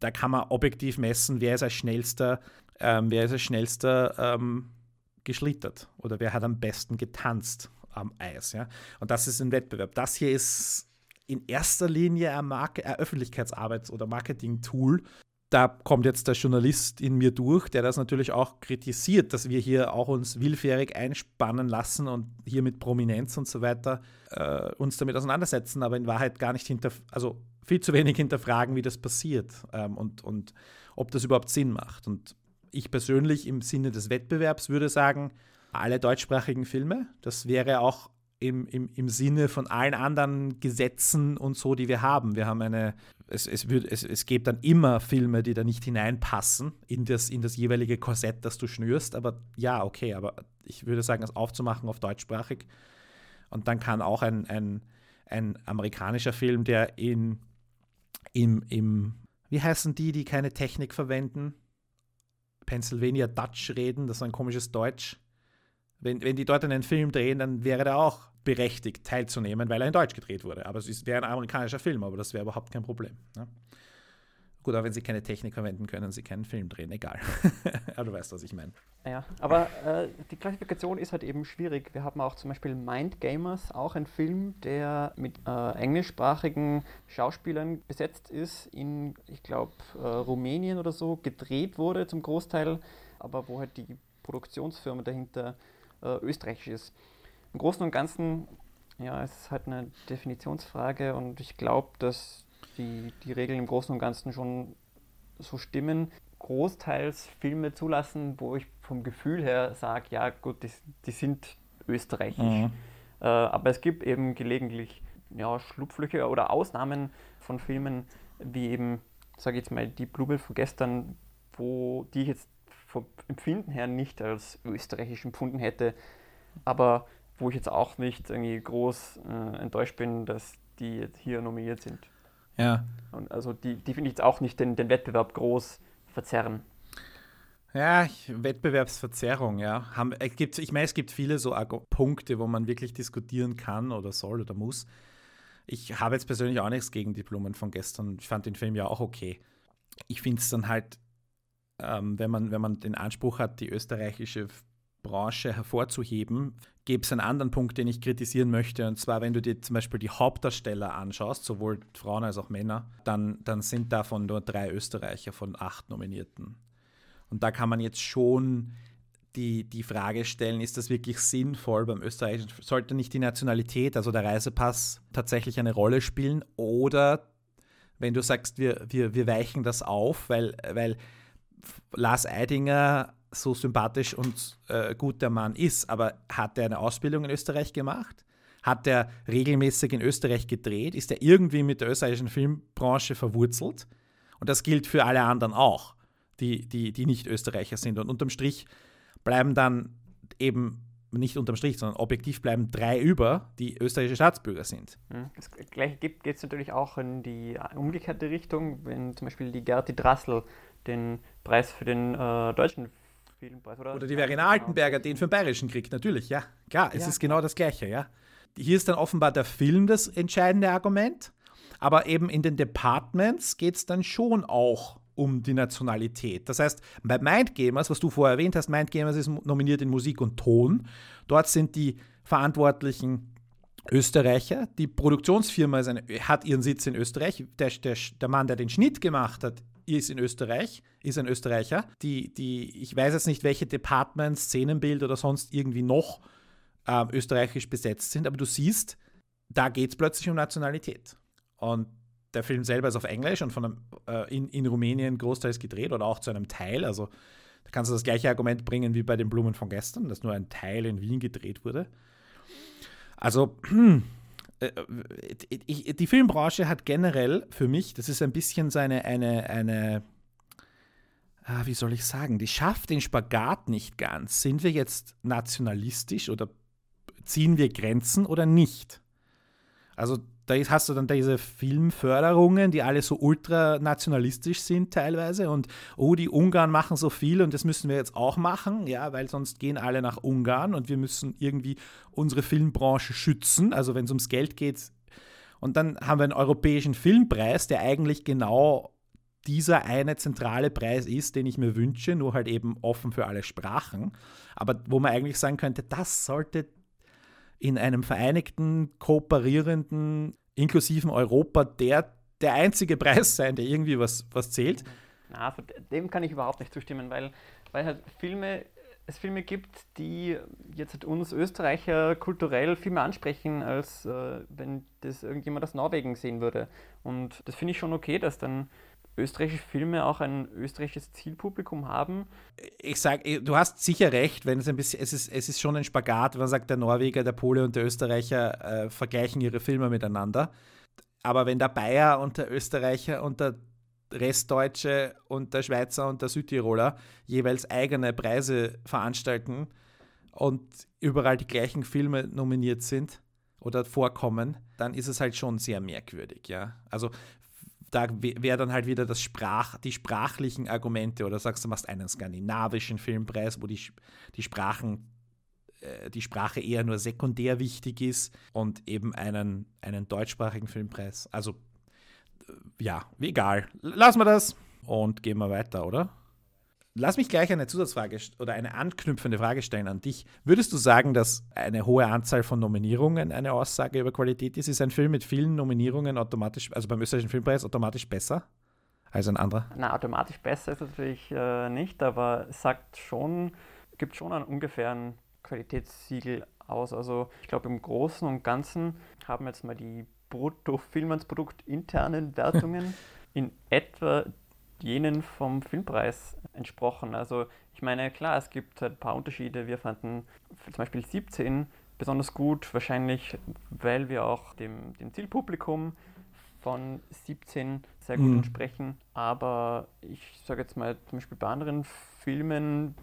da kann man objektiv messen, wer ist als schnellster, ähm, wer ist als schnellster ähm, geschlittert oder wer hat am besten getanzt am Eis. Ja? Und das ist ein Wettbewerb. Das hier ist in erster Linie ein, Marke, ein Öffentlichkeitsarbeits- oder Marketing-Tool. Da kommt jetzt der Journalist in mir durch, der das natürlich auch kritisiert, dass wir hier auch uns willfährig einspannen lassen und hier mit Prominenz und so weiter äh, uns damit auseinandersetzen, aber in Wahrheit gar nicht hinter, also viel zu wenig hinterfragen, wie das passiert ähm, und, und ob das überhaupt Sinn macht. Und ich persönlich im Sinne des Wettbewerbs würde sagen, alle deutschsprachigen Filme. Das wäre auch im, im, im Sinne von allen anderen Gesetzen und so, die wir haben. Wir haben eine, es, es, wird, es, es gibt dann immer Filme, die da nicht hineinpassen in das, in das jeweilige Korsett, das du schnürst. Aber ja, okay, aber ich würde sagen, das aufzumachen auf deutschsprachig. Und dann kann auch ein, ein, ein amerikanischer Film, der in, im, im, wie heißen die, die keine Technik verwenden? Pennsylvania Dutch reden, das ist ein komisches Deutsch. Wenn, wenn die dort einen Film drehen, dann wäre der auch berechtigt teilzunehmen, weil er in Deutsch gedreht wurde. Aber es wäre ein amerikanischer Film, aber das wäre überhaupt kein Problem. Ne? Gut, aber wenn sie keine Technik verwenden können, sie keinen Film drehen, egal. aber du weißt, was ich meine. Ja, aber äh, die Klassifikation ist halt eben schwierig. Wir haben auch zum Beispiel Mind Gamers, auch ein Film, der mit äh, englischsprachigen Schauspielern besetzt ist, in, ich glaube, äh, Rumänien oder so, gedreht wurde zum Großteil, aber wo halt die Produktionsfirma dahinter äh, österreichisch ist. Im Großen und Ganzen, ja, es ist halt eine Definitionsfrage und ich glaube, dass die, die Regeln im Großen und Ganzen schon so stimmen. Großteils Filme zulassen, wo ich vom Gefühl her sage, ja gut, die, die sind österreichisch. Mhm. Äh, aber es gibt eben gelegentlich ja, Schlupflöcher oder Ausnahmen von Filmen, wie eben, sage ich jetzt mal, die Blume von gestern, wo die ich jetzt vom Empfinden her nicht als österreichisch empfunden hätte, aber wo ich jetzt auch nicht irgendwie groß äh, enttäuscht bin, dass die jetzt hier nominiert sind. Ja. Und also die, die finde ich jetzt auch nicht den, den Wettbewerb groß verzerren. Ja, Wettbewerbsverzerrung, ja. Haben, es gibt, ich meine, es gibt viele so Punkte, wo man wirklich diskutieren kann oder soll oder muss. Ich habe jetzt persönlich auch nichts gegen die Blumen von gestern. Ich fand den Film ja auch okay. Ich finde es dann halt, ähm, wenn, man, wenn man den Anspruch hat, die österreichische Branche hervorzuheben, gäbe es einen anderen Punkt, den ich kritisieren möchte. Und zwar, wenn du dir zum Beispiel die Hauptdarsteller anschaust, sowohl Frauen als auch Männer, dann, dann sind davon nur drei Österreicher von acht Nominierten. Und da kann man jetzt schon die, die Frage stellen, ist das wirklich sinnvoll beim Österreichischen? Sollte nicht die Nationalität, also der Reisepass, tatsächlich eine Rolle spielen? Oder wenn du sagst, wir, wir, wir weichen das auf, weil, weil Lars Eidinger so sympathisch und äh, gut der Mann ist, aber hat er eine Ausbildung in Österreich gemacht? Hat er regelmäßig in Österreich gedreht? Ist er irgendwie mit der österreichischen Filmbranche verwurzelt? Und das gilt für alle anderen auch, die, die, die nicht Österreicher sind. Und unterm Strich bleiben dann eben nicht unterm Strich, sondern objektiv bleiben drei über, die österreichische Staatsbürger sind. Hm, das gleiche geht es natürlich auch in die umgekehrte Richtung, wenn zum Beispiel die Gerti Drassel den Preis für den äh, deutschen Filmpreis, oder? Oder die Verena Altenberger den für den Bayerischen kriegt, natürlich, ja. Klar, es ja. ist genau das Gleiche, ja. Hier ist dann offenbar der Film das entscheidende Argument, aber eben in den Departments geht es dann schon auch um die Nationalität. Das heißt, bei Mindgamers, was du vorher erwähnt hast, Mindgamers ist nominiert in Musik und Ton. Dort sind die Verantwortlichen Österreicher. Die Produktionsfirma eine, hat ihren Sitz in Österreich. Der, der, der Mann, der den Schnitt gemacht hat, ist in Österreich, ist ein Österreicher. Die, die, ich weiß jetzt nicht, welche Departments, Szenenbild oder sonst irgendwie noch äh, österreichisch besetzt sind, aber du siehst, da geht es plötzlich um Nationalität. Und der Film selber ist auf Englisch und von einem, äh, in, in Rumänien großteils gedreht oder auch zu einem Teil. Also Da kannst du das gleiche Argument bringen wie bei den Blumen von gestern, dass nur ein Teil in Wien gedreht wurde. Also, die Filmbranche hat generell für mich, das ist ein bisschen seine, eine, eine, ah, wie soll ich sagen, die schafft den Spagat nicht ganz. Sind wir jetzt nationalistisch oder ziehen wir Grenzen oder nicht? Also da hast du dann diese Filmförderungen, die alle so ultranationalistisch sind teilweise und oh, die Ungarn machen so viel und das müssen wir jetzt auch machen, ja, weil sonst gehen alle nach Ungarn und wir müssen irgendwie unsere Filmbranche schützen, also wenn es ums Geld geht. Und dann haben wir einen europäischen Filmpreis, der eigentlich genau dieser eine zentrale Preis ist, den ich mir wünsche, nur halt eben offen für alle Sprachen. Aber wo man eigentlich sagen könnte, das sollte in einem vereinigten, kooperierenden, inklusiven Europa der, der einzige Preis sein, der irgendwie was, was zählt. Na, dem kann ich überhaupt nicht zustimmen, weil, weil halt Filme, es Filme gibt, die jetzt halt uns Österreicher kulturell viel mehr ansprechen, als äh, wenn das irgendjemand aus Norwegen sehen würde. Und das finde ich schon okay, dass dann österreichische Filme auch ein österreichisches Zielpublikum haben. Ich sage, du hast sicher recht, wenn es ein bisschen, es ist, es ist schon ein Spagat, wenn man sagt, der Norweger, der Pole und der Österreicher äh, vergleichen ihre Filme miteinander. Aber wenn der Bayer und der Österreicher und der Restdeutsche und der Schweizer und der Südtiroler jeweils eigene Preise veranstalten und überall die gleichen Filme nominiert sind oder vorkommen, dann ist es halt schon sehr merkwürdig, ja. Also da wäre dann halt wieder das Sprach, die sprachlichen Argumente oder sagst du machst einen skandinavischen Filmpreis, wo die, die Sprachen äh, die Sprache eher nur sekundär wichtig ist und eben einen, einen deutschsprachigen Filmpreis. Also äh, ja, egal. Lassen wir das und gehen wir weiter, oder? Lass mich gleich eine Zusatzfrage oder eine anknüpfende Frage stellen an dich. Würdest du sagen, dass eine hohe Anzahl von Nominierungen eine Aussage über Qualität ist? Ist ein Film mit vielen Nominierungen automatisch, also beim österreichischen Filmpreis, automatisch besser als ein anderer? Na, automatisch besser ist natürlich äh, nicht, aber es sagt schon, gibt schon einen ungefähren Qualitätssiegel aus. Also ich glaube, im Großen und Ganzen haben jetzt mal die Brutto-Filmansprodukt internen Wertungen in etwa jenen vom Filmpreis entsprochen. Also ich meine, klar, es gibt ein paar Unterschiede. Wir fanden zum Beispiel 17 besonders gut, wahrscheinlich weil wir auch dem, dem Zielpublikum von 17 sehr gut mhm. entsprechen. Aber ich sage jetzt mal, zum Beispiel bei anderen Filmen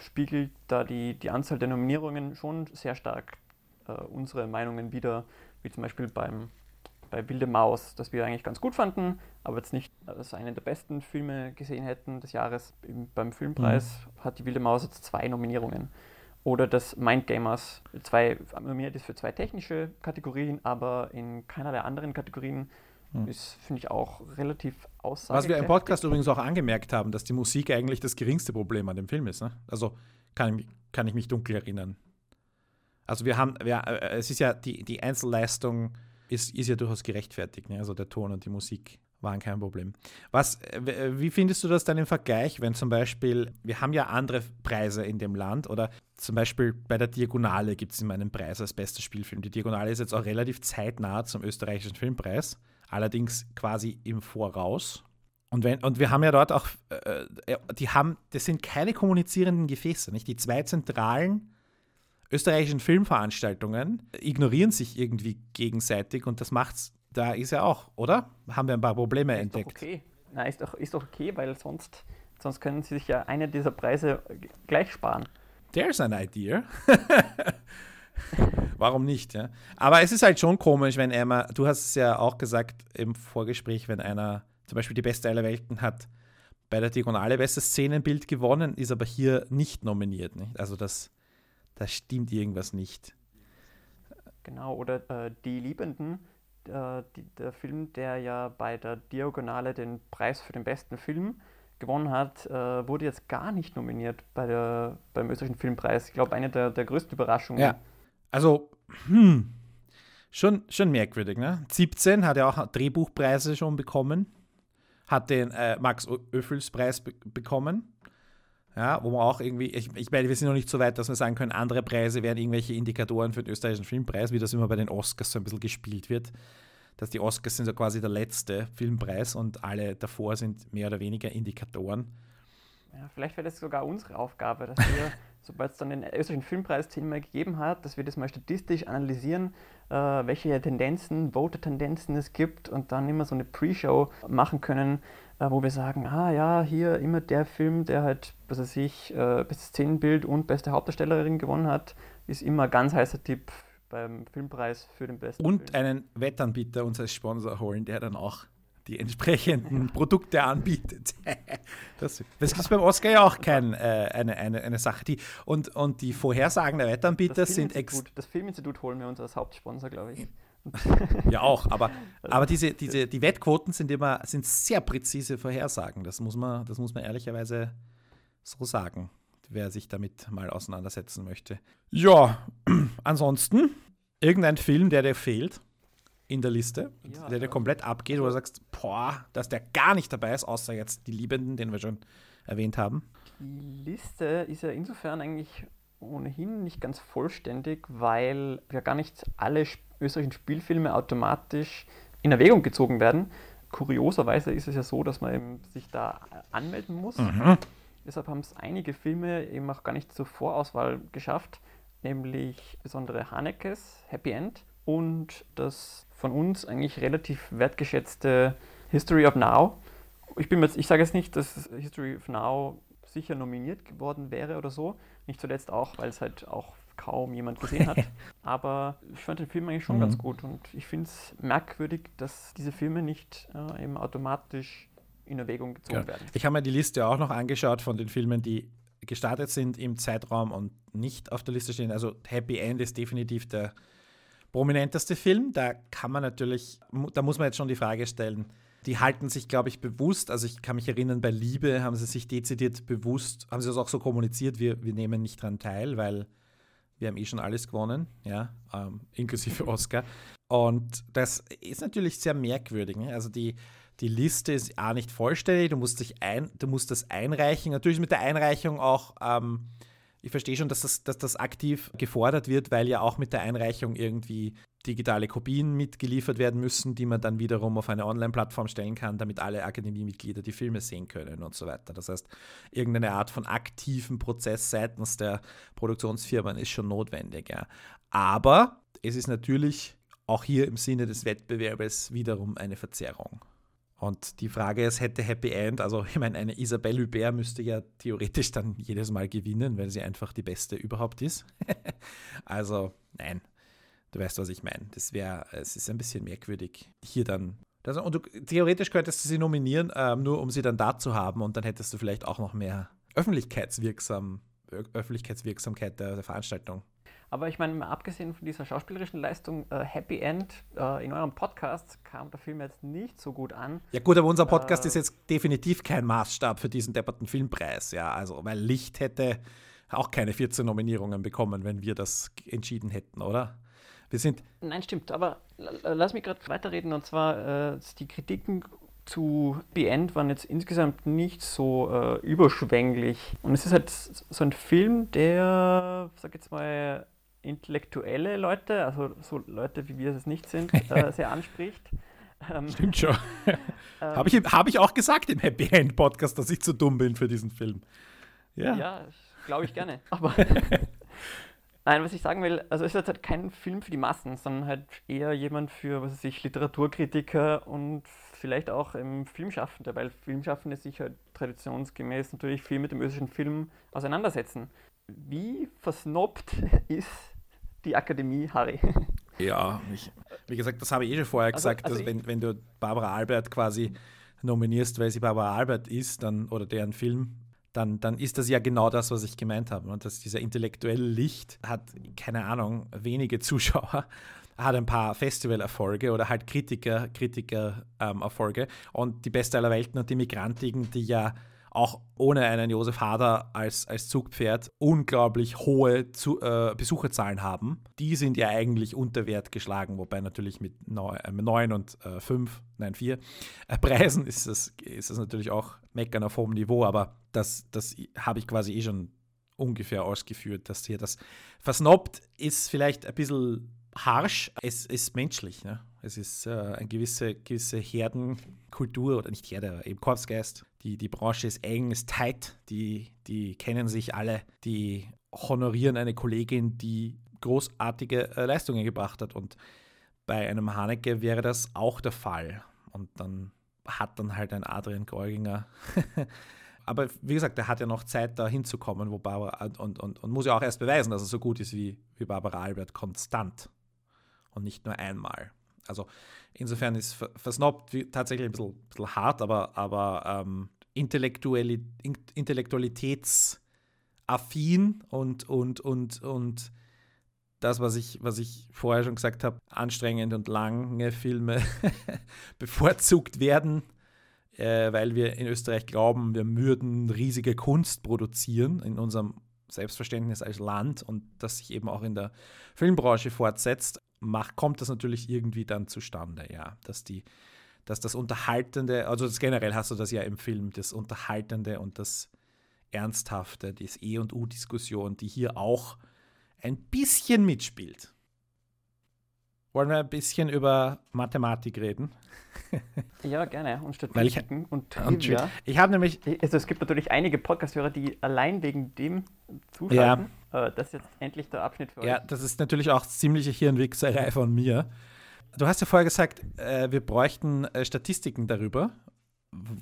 spiegelt da die, die Anzahl der Nominierungen schon sehr stark äh, unsere Meinungen wieder, wie zum Beispiel beim bei Wilde Maus, das wir eigentlich ganz gut fanden, aber jetzt nicht als einen der besten Filme gesehen hätten des Jahres. Beim Filmpreis mhm. hat die Wilde Maus jetzt zwei Nominierungen. Oder das Mindgamers, zwei, nominiert ist für zwei technische Kategorien, aber in keiner der anderen Kategorien mhm. ist, finde ich, auch relativ aussagekräftig. Was wir im Podcast übrigens auch angemerkt haben, dass die Musik eigentlich das geringste Problem an dem Film ist. Ne? Also kann, kann ich mich dunkel erinnern. Also wir haben, wir, äh, es ist ja die, die Einzelleistung ist, ist ja durchaus gerechtfertigt. Ne? Also der Ton und die Musik waren kein Problem. Was, wie findest du das dann im Vergleich, wenn zum Beispiel, wir haben ja andere Preise in dem Land oder zum Beispiel bei der Diagonale gibt es immer einen Preis als bester Spielfilm. Die Diagonale ist jetzt auch relativ zeitnah zum österreichischen Filmpreis, allerdings quasi im Voraus. Und, wenn, und wir haben ja dort auch, äh, äh die haben, das sind keine kommunizierenden Gefäße, nicht? Die zwei zentralen österreichischen Filmveranstaltungen ignorieren sich irgendwie gegenseitig und das macht's, da ist ja auch, oder? Haben wir ein paar Probleme ist entdeckt. Doch okay. Na, ist doch, ist doch okay, weil sonst, sonst können sie sich ja eine dieser Preise gleich sparen. There's an idea. Warum nicht, ja? Aber es ist halt schon komisch, wenn Emma, du hast es ja auch gesagt im Vorgespräch, wenn einer zum Beispiel die beste aller Welten hat, bei der Diagonale bestes Szenenbild gewonnen, ist aber hier nicht nominiert. Nicht? Also das, da stimmt irgendwas nicht. Genau, oder äh, Die Liebenden, äh, die, der Film, der ja bei der Diagonale den Preis für den besten Film gewonnen hat, äh, wurde jetzt gar nicht nominiert bei der, beim österreichischen Filmpreis. Ich glaube, eine der, der größten Überraschungen. Ja, also, hm, schon, schon merkwürdig, ne? 17 hat ja auch Drehbuchpreise schon bekommen, hat den äh, Max Öffels Preis be bekommen ja, wo man auch irgendwie, ich, ich meine, wir sind noch nicht so weit, dass wir sagen können, andere Preise wären irgendwelche Indikatoren für den österreichischen Filmpreis, wie das immer bei den Oscars so ein bisschen gespielt wird. Dass die Oscars sind so quasi der letzte Filmpreis und alle davor sind mehr oder weniger Indikatoren. Ja, vielleicht wäre das sogar unsere Aufgabe, dass wir, sobald es dann den österreichischen Filmpreis zehnmal gegeben hat, dass wir das mal statistisch analysieren, äh, welche Tendenzen, Voter-Tendenzen es gibt und dann immer so eine Pre-Show machen können, wo wir sagen, ah ja, hier immer der Film, der halt, was weiß ich, äh, bestes Szenenbild und beste Hauptdarstellerin gewonnen hat, ist immer ein ganz heißer Tipp beim Filmpreis für den besten Und Film. einen Wettanbieter uns als Sponsor holen, der dann auch die entsprechenden Produkte anbietet. das das ist beim Oscar ja auch kein, äh, eine, eine, eine Sache. Die, und, und die Vorhersagen der Wettanbieter sind das Filminstitut holen wir uns als Hauptsponsor, glaube ich. Ja, auch, aber, aber diese, diese, die Wettquoten sind immer sind sehr präzise Vorhersagen. Das muss man, das muss man ehrlicherweise so sagen, wer sich damit mal auseinandersetzen möchte. Ja, ansonsten, irgendein Film, der dir fehlt in der Liste, Ja, der dir komplett abgeht, wo du sagst, boah, dass der gar nicht dabei ist, außer jetzt die Liebenden, den wir schon erwähnt haben. Die Liste ist ja insofern eigentlich ohnehin nicht ganz vollständig, weil ja gar nicht alle sp- österreichischen Spielfilme automatisch in Erwägung gezogen werden. Kurioserweise ist es ja so, dass man sich da anmelden muss. Deshalb haben es einige Filme eben auch gar nicht zur Vorauswahl geschafft, nämlich besondere Hanekes, Happy End und das von uns eigentlich relativ wertgeschätzte History of Now. Ich, bin mir jetzt, ich sage jetzt nicht, dass History of Now sicher nominiert geworden wäre oder so. Nicht zuletzt auch, weil es halt auch kaum jemand gesehen hat. Aber ich fand den Film eigentlich schon Mhm. ganz gut und ich finde es merkwürdig, dass diese Filme nicht äh, eben automatisch in Erwägung gezogen Ja. werden. Ich habe mir die Liste auch noch angeschaut von den Filmen, die gestartet sind im Zeitraum und nicht auf der Liste stehen. Also Happy End ist definitiv der prominenteste Film. Da kann man natürlich, da muss man jetzt schon die Frage stellen, die halten sich, glaube ich, bewusst, also ich kann mich erinnern, bei Liebe haben sie sich dezidiert bewusst, haben sie das auch so kommuniziert, wir, wir nehmen nicht dran teil, weil wir haben eh schon alles gewonnen, ja, ähm, inklusive Oscar. Und das ist natürlich sehr merkwürdig. Ne? Also die, die Liste ist A nicht vollständig, du musst, dich ein, du musst das einreichen. Natürlich mit der Einreichung auch, ähm, ich verstehe schon, dass das, dass das aktiv gefordert wird, weil ja auch mit der Einreichung irgendwie digitale Kopien mitgeliefert werden müssen, die man dann wiederum auf eine Online-Plattform stellen kann, damit alle Akademiemitglieder die Filme sehen können und so weiter. Das heißt, irgendeine Art von aktiven Prozess seitens der Produktionsfirmen ist schon notwendig. Ja. Aber es ist natürlich auch hier im Sinne des Wettbewerbes wiederum eine Verzerrung. Und die Frage ist, hätte Happy End, also ich meine, eine Isabelle Hubert müsste ja theoretisch dann jedes Mal gewinnen, weil sie einfach die beste überhaupt ist. also nein, du weißt, was ich meine. Das wäre, es ist ein bisschen merkwürdig, hier dann. Das, und du, theoretisch könntest du sie nominieren, ähm, nur um sie dann da zu haben und dann hättest du vielleicht auch noch mehr Öffentlichkeitswirksam, Öffentlichkeitswirksamkeit der, der Veranstaltung. Aber ich meine, abgesehen von dieser schauspielerischen Leistung, äh, Happy End, äh, in eurem Podcast kam der Film jetzt nicht so gut an. Ja gut, aber unser Podcast Äh. ist jetzt definitiv kein Maßstab für diesen depperten Filmpreis, ja, also weil Licht hätte auch keine 14 Nominierungen bekommen, wenn wir das entschieden hätten, oder? Wir sind, Nein, stimmt, aber lass mich gerade weiterreden und zwar äh, die Kritiken zu Happy End waren jetzt insgesamt nicht so äh, überschwänglich. Und es ist halt so ein Film, der, sag jetzt mal, intellektuelle Leute, also so Leute wie wir es nicht sind, äh, sehr anspricht. Ähm, stimmt schon. ähm, Habe ich, hab ich auch gesagt im Happy End Podcast, dass ich zu dumm bin für diesen Film. Ja. Ja, glaube ich gerne. Aber nein, was ich sagen will, also es ist jetzt halt kein Film für die Massen, sondern halt eher jemand für, was weiß ich, Literaturkritiker und vielleicht auch im Filmschaffende, weil Filmschaffende sich halt traditionsgemäß natürlich viel mit dem österreichischen Film auseinandersetzen. Wie versnobbt ist die Akademie, Harry? Ja, ich, wie gesagt, das habe ich eh schon vorher Also- gesagt, also dass ich- wenn, wenn du Barbara Albert quasi nominierst, weil sie Barbara Albert ist, dann, oder deren Film, dann, dann ist das ja genau das, was ich gemeint habe. Und dass dieser intellektuelle Licht hat, keine Ahnung, wenige Zuschauer, hat ein paar Festivalerfolge oder halt Kritiker, Kritiker-Erfolge. und die Beste aller Welten und die Migrantigen, die ja auch ohne einen Josef Hader als, als Zugpferd unglaublich hohe Zu, äh, Besucherzahlen haben. Die sind ja eigentlich unter Wert geschlagen, wobei natürlich mit 9 und 5, nein 4 äh, Preisen ist das, ist das natürlich auch meckern auf hohem Niveau, aber das, das habe ich quasi eh schon ungefähr ausgeführt, dass hier das versnobbt ist vielleicht ein bisschen harsch, es ist menschlich. Ne? Es ist äh, eine gewisse, gewisse Herdenkultur oder nicht Herde, aber eben Korpsgeist. Die, die Branche ist eng, ist tight, die, die kennen sich alle, die honorieren eine Kollegin, die großartige äh, Leistungen gebracht hat. Und bei einem Haneke wäre das auch der Fall. Und dann hat dann halt ein Adrian Geuginger. Aber wie gesagt, er hat ja noch Zeit, da hinzukommen, wo Barbara und, und, und muss ja auch erst beweisen, dass er so gut ist wie, wie Barbara Albert konstant und nicht nur einmal. Also insofern ist versnobbt tatsächlich ein bisschen, bisschen, hart, aber, aber ähm, Intellektuali intellektualitätsaffin und, und, und, und das, was ich, was ich vorher schon gesagt habe, anstrengend und lange Filme bevorzugt werden, äh, weil wir in Österreich glauben, wir würden riesige Kunst produzieren in unserem Selbstverständnis als Land und das sich eben auch in der Filmbranche fortsetzt, macht, kommt das natürlich irgendwie dann zustande, ja, dass die dass das Unterhaltende, also das generell hast du das ja im Film, das Unterhaltende und das Ernsthafte, die E- und U-Diskussion, die hier auch ein bisschen mitspielt. Wollen wir ein bisschen über Mathematik reden? ja, gerne. Und Statistiken ich, und Trivia. Ich habe nämlich. Also es gibt natürlich einige Podcast-Hörer, die allein wegen dem zuschalten. Ja. Äh, das ist jetzt endlich der Abschnitt für euch. Ja, das ist natürlich auch ziemliche Hirnwichserei von mir. Du hast ja vorher gesagt, äh, wir bräuchten äh, Statistiken darüber,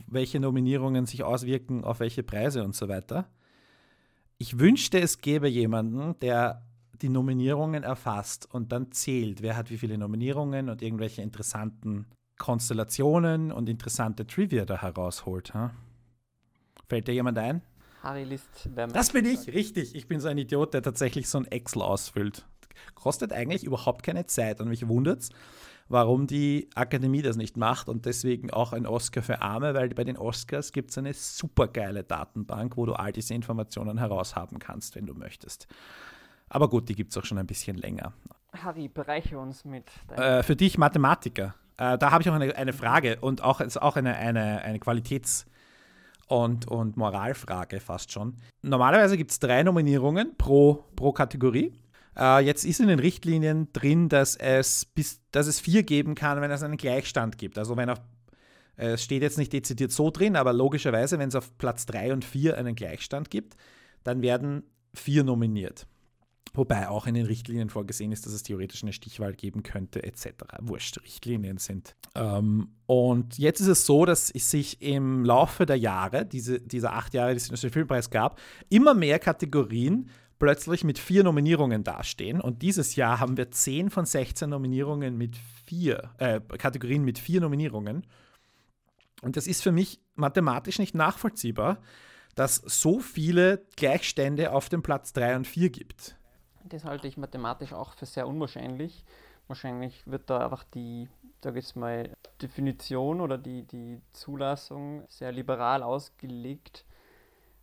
welche Nominierungen sich auswirken auf welche Preise und so weiter. Ich wünschte, es gäbe jemanden, der die Nominierungen erfasst und dann zählt, wer hat wie viele Nominierungen und irgendwelche interessanten Konstellationen und interessante Trivia da herausholt. Ha? Fällt dir jemand ein? Harry List. Das bin ich, richtig. Ich bin so ein Idiot, der tatsächlich so ein Excel ausfüllt. Kostet eigentlich überhaupt keine Zeit und mich wundert es, warum die Akademie das nicht macht und deswegen auch ein Oscar für Arme, weil bei den Oscars gibt es eine super geile Datenbank, wo du all diese Informationen heraushaben kannst, wenn du möchtest. Aber gut, die gibt es auch schon ein bisschen länger. Harry, bereiche uns mit. Äh, für dich Mathematiker. Äh, da habe ich auch eine, eine Frage und auch, ist auch eine, eine, eine Qualitäts- und, und Moralfrage fast schon. Normalerweise gibt es drei Nominierungen pro, pro Kategorie. Äh, jetzt ist in den Richtlinien drin, dass es, bis, dass es vier geben kann, wenn es einen Gleichstand gibt. Also wenn auf es steht jetzt nicht dezidiert so drin, aber logischerweise, wenn es auf Platz 3 und 4 einen Gleichstand gibt, dann werden vier nominiert. Wobei auch in den Richtlinien vorgesehen ist, dass es theoretisch eine Stichwahl geben könnte, etc. Wurscht, Richtlinien sind. Ähm, und jetzt ist es so, dass es sich im Laufe der Jahre, diese, dieser acht Jahre, die es den Filmpreis gab, immer mehr Kategorien plötzlich mit vier Nominierungen dastehen. Und dieses Jahr haben wir zehn von 16 Nominierungen mit vier, äh, Kategorien mit vier Nominierungen. Und das ist für mich mathematisch nicht nachvollziehbar, dass so viele Gleichstände auf dem Platz 3 und 4 gibt. Das halte ich mathematisch auch für sehr unwahrscheinlich. Wahrscheinlich wird da einfach die, sage ich mal, Definition oder die, die Zulassung sehr liberal ausgelegt.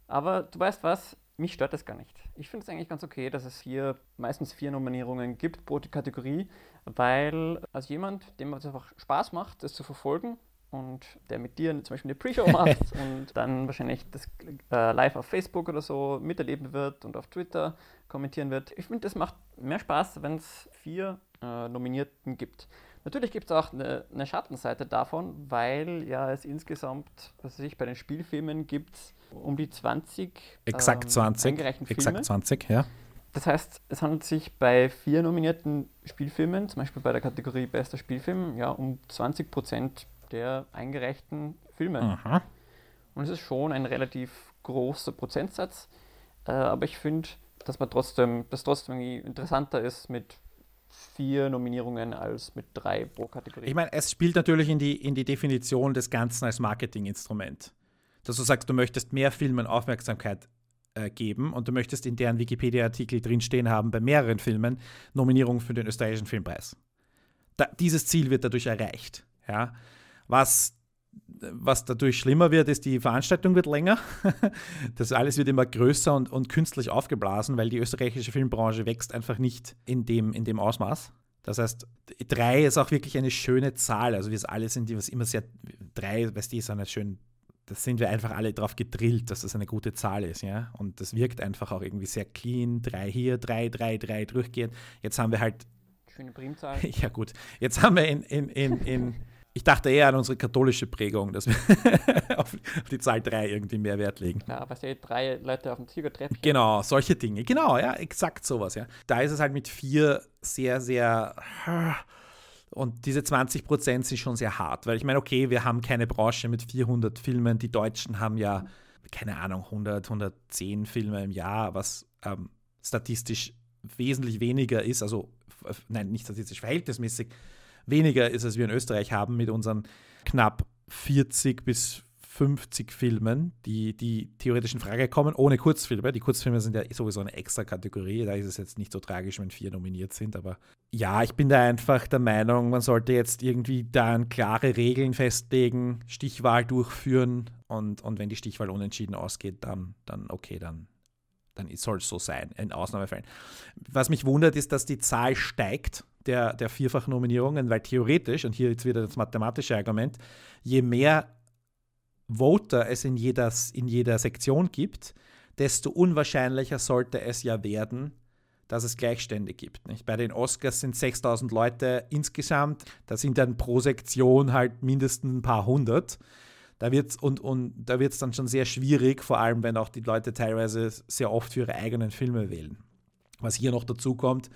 Aber du weißt was, mich stört das gar nicht. Ich finde es eigentlich ganz okay, dass es hier meistens vier Nominierungen gibt pro Kategorie, weil als jemand, dem es einfach Spaß macht, das zu verfolgen, und der mit dir zum Beispiel eine Pre-Show macht und dann wahrscheinlich das äh, live auf Facebook oder so miterleben wird und auf Twitter kommentieren wird. Ich finde, das macht mehr Spaß, wenn es vier äh, Nominierten gibt. Natürlich gibt es auch eine, eine, Schattenseite davon, weil ja es insgesamt, was weiß ich, bei den Spielfilmen gibt um die 20 Exakt ähm, 20. Eingereichten Filme. Exakt 20, ja. Das heißt, es handelt sich bei vier nominierten Spielfilmen, zum Beispiel bei der Kategorie Bester Spielfilm, ja, um 20 Prozent der eingereichten Filme. Aha. Und es ist schon ein relativ großer Prozentsatz, äh, aber ich finde, dass man trotzdem, dass trotzdem interessanter ist mit vier Nominierungen als mit drei pro Kategorie. Ich meine, es spielt natürlich in die, in die Definition des Ganzen als Marketinginstrument. Dass du sagst, du möchtest mehr Filmen Aufmerksamkeit äh, geben und du möchtest in deren Wikipedia-Artikel drinstehen haben, bei mehreren Filmen Nominierungen für den österreichischen Filmpreis. Da, dieses Ziel wird dadurch erreicht. Ja? Was, was dadurch schlimmer wird, ist, die Veranstaltung wird länger. Das alles wird immer größer und, und künstlich aufgeblasen, weil die österreichische Filmbranche wächst einfach nicht in dem, in dem Ausmaß. Das heißt, drei ist auch wirklich eine schöne Zahl. Also wir alle sind was immer sehr, drei, weißt du, ist eine schön, das sind wir einfach alle drauf gedrillt, dass das eine gute Zahl ist, ja. Und das wirkt einfach auch irgendwie sehr clean. Drei hier, drei, drei, drei durchgehend. Jetzt haben wir halt Schöne Primzahl. Ja, gut. Jetzt haben wir in, in, in, in ich dachte eher an unsere katholische Prägung, dass wir auf, die Zahl 3 irgendwie mehr Wert legen. Ja, was ja drei Leute auf dem Tigertreppchen. Genau, solche Dinge. Genau, ja, exakt sowas, ja. Da ist es halt mit vier sehr, sehr. Und diese 20 Prozent sind schon sehr hart, weil ich meine, okay, wir haben keine Branche mit 400 Filmen. Die Deutschen haben ja, keine Ahnung, 100, 110 Filme im Jahr, was ähm, statistisch wesentlich weniger ist, also nein, nicht statistisch, verhältnismäßig weniger ist, als wir in Österreich haben mit unseren knapp 40 bis 50 Filmen, die, die theoretisch in Frage kommen, ohne Kurzfilme. Die Kurzfilme sind ja sowieso eine extra Kategorie, da ist es jetzt nicht so tragisch, wenn vier nominiert sind, aber ja, ich bin da einfach der Meinung, man sollte jetzt irgendwie da klare Regeln festlegen, Stichwahl durchführen und, und wenn die Stichwahl unentschieden ausgeht, dann, dann okay, dann, dann soll es so sein, in Ausnahmefällen. Was mich wundert, ist, dass die Zahl steigt der, der Vierfach-Nominierungen, weil theoretisch, und hier jetzt wieder das mathematische Argument, je mehr Voter es in jeder, in jeder Sektion gibt, desto unwahrscheinlicher sollte es ja werden, dass es Gleichstände gibt. Nicht? Bei den Oscars sind 6000 Leute insgesamt, da sind dann pro Sektion halt mindestens ein paar hundert. Da wird's, und, und da wird es dann schon sehr schwierig, vor allem wenn auch die Leute teilweise sehr oft für ihre eigenen Filme wählen. Was hier noch dazu kommt,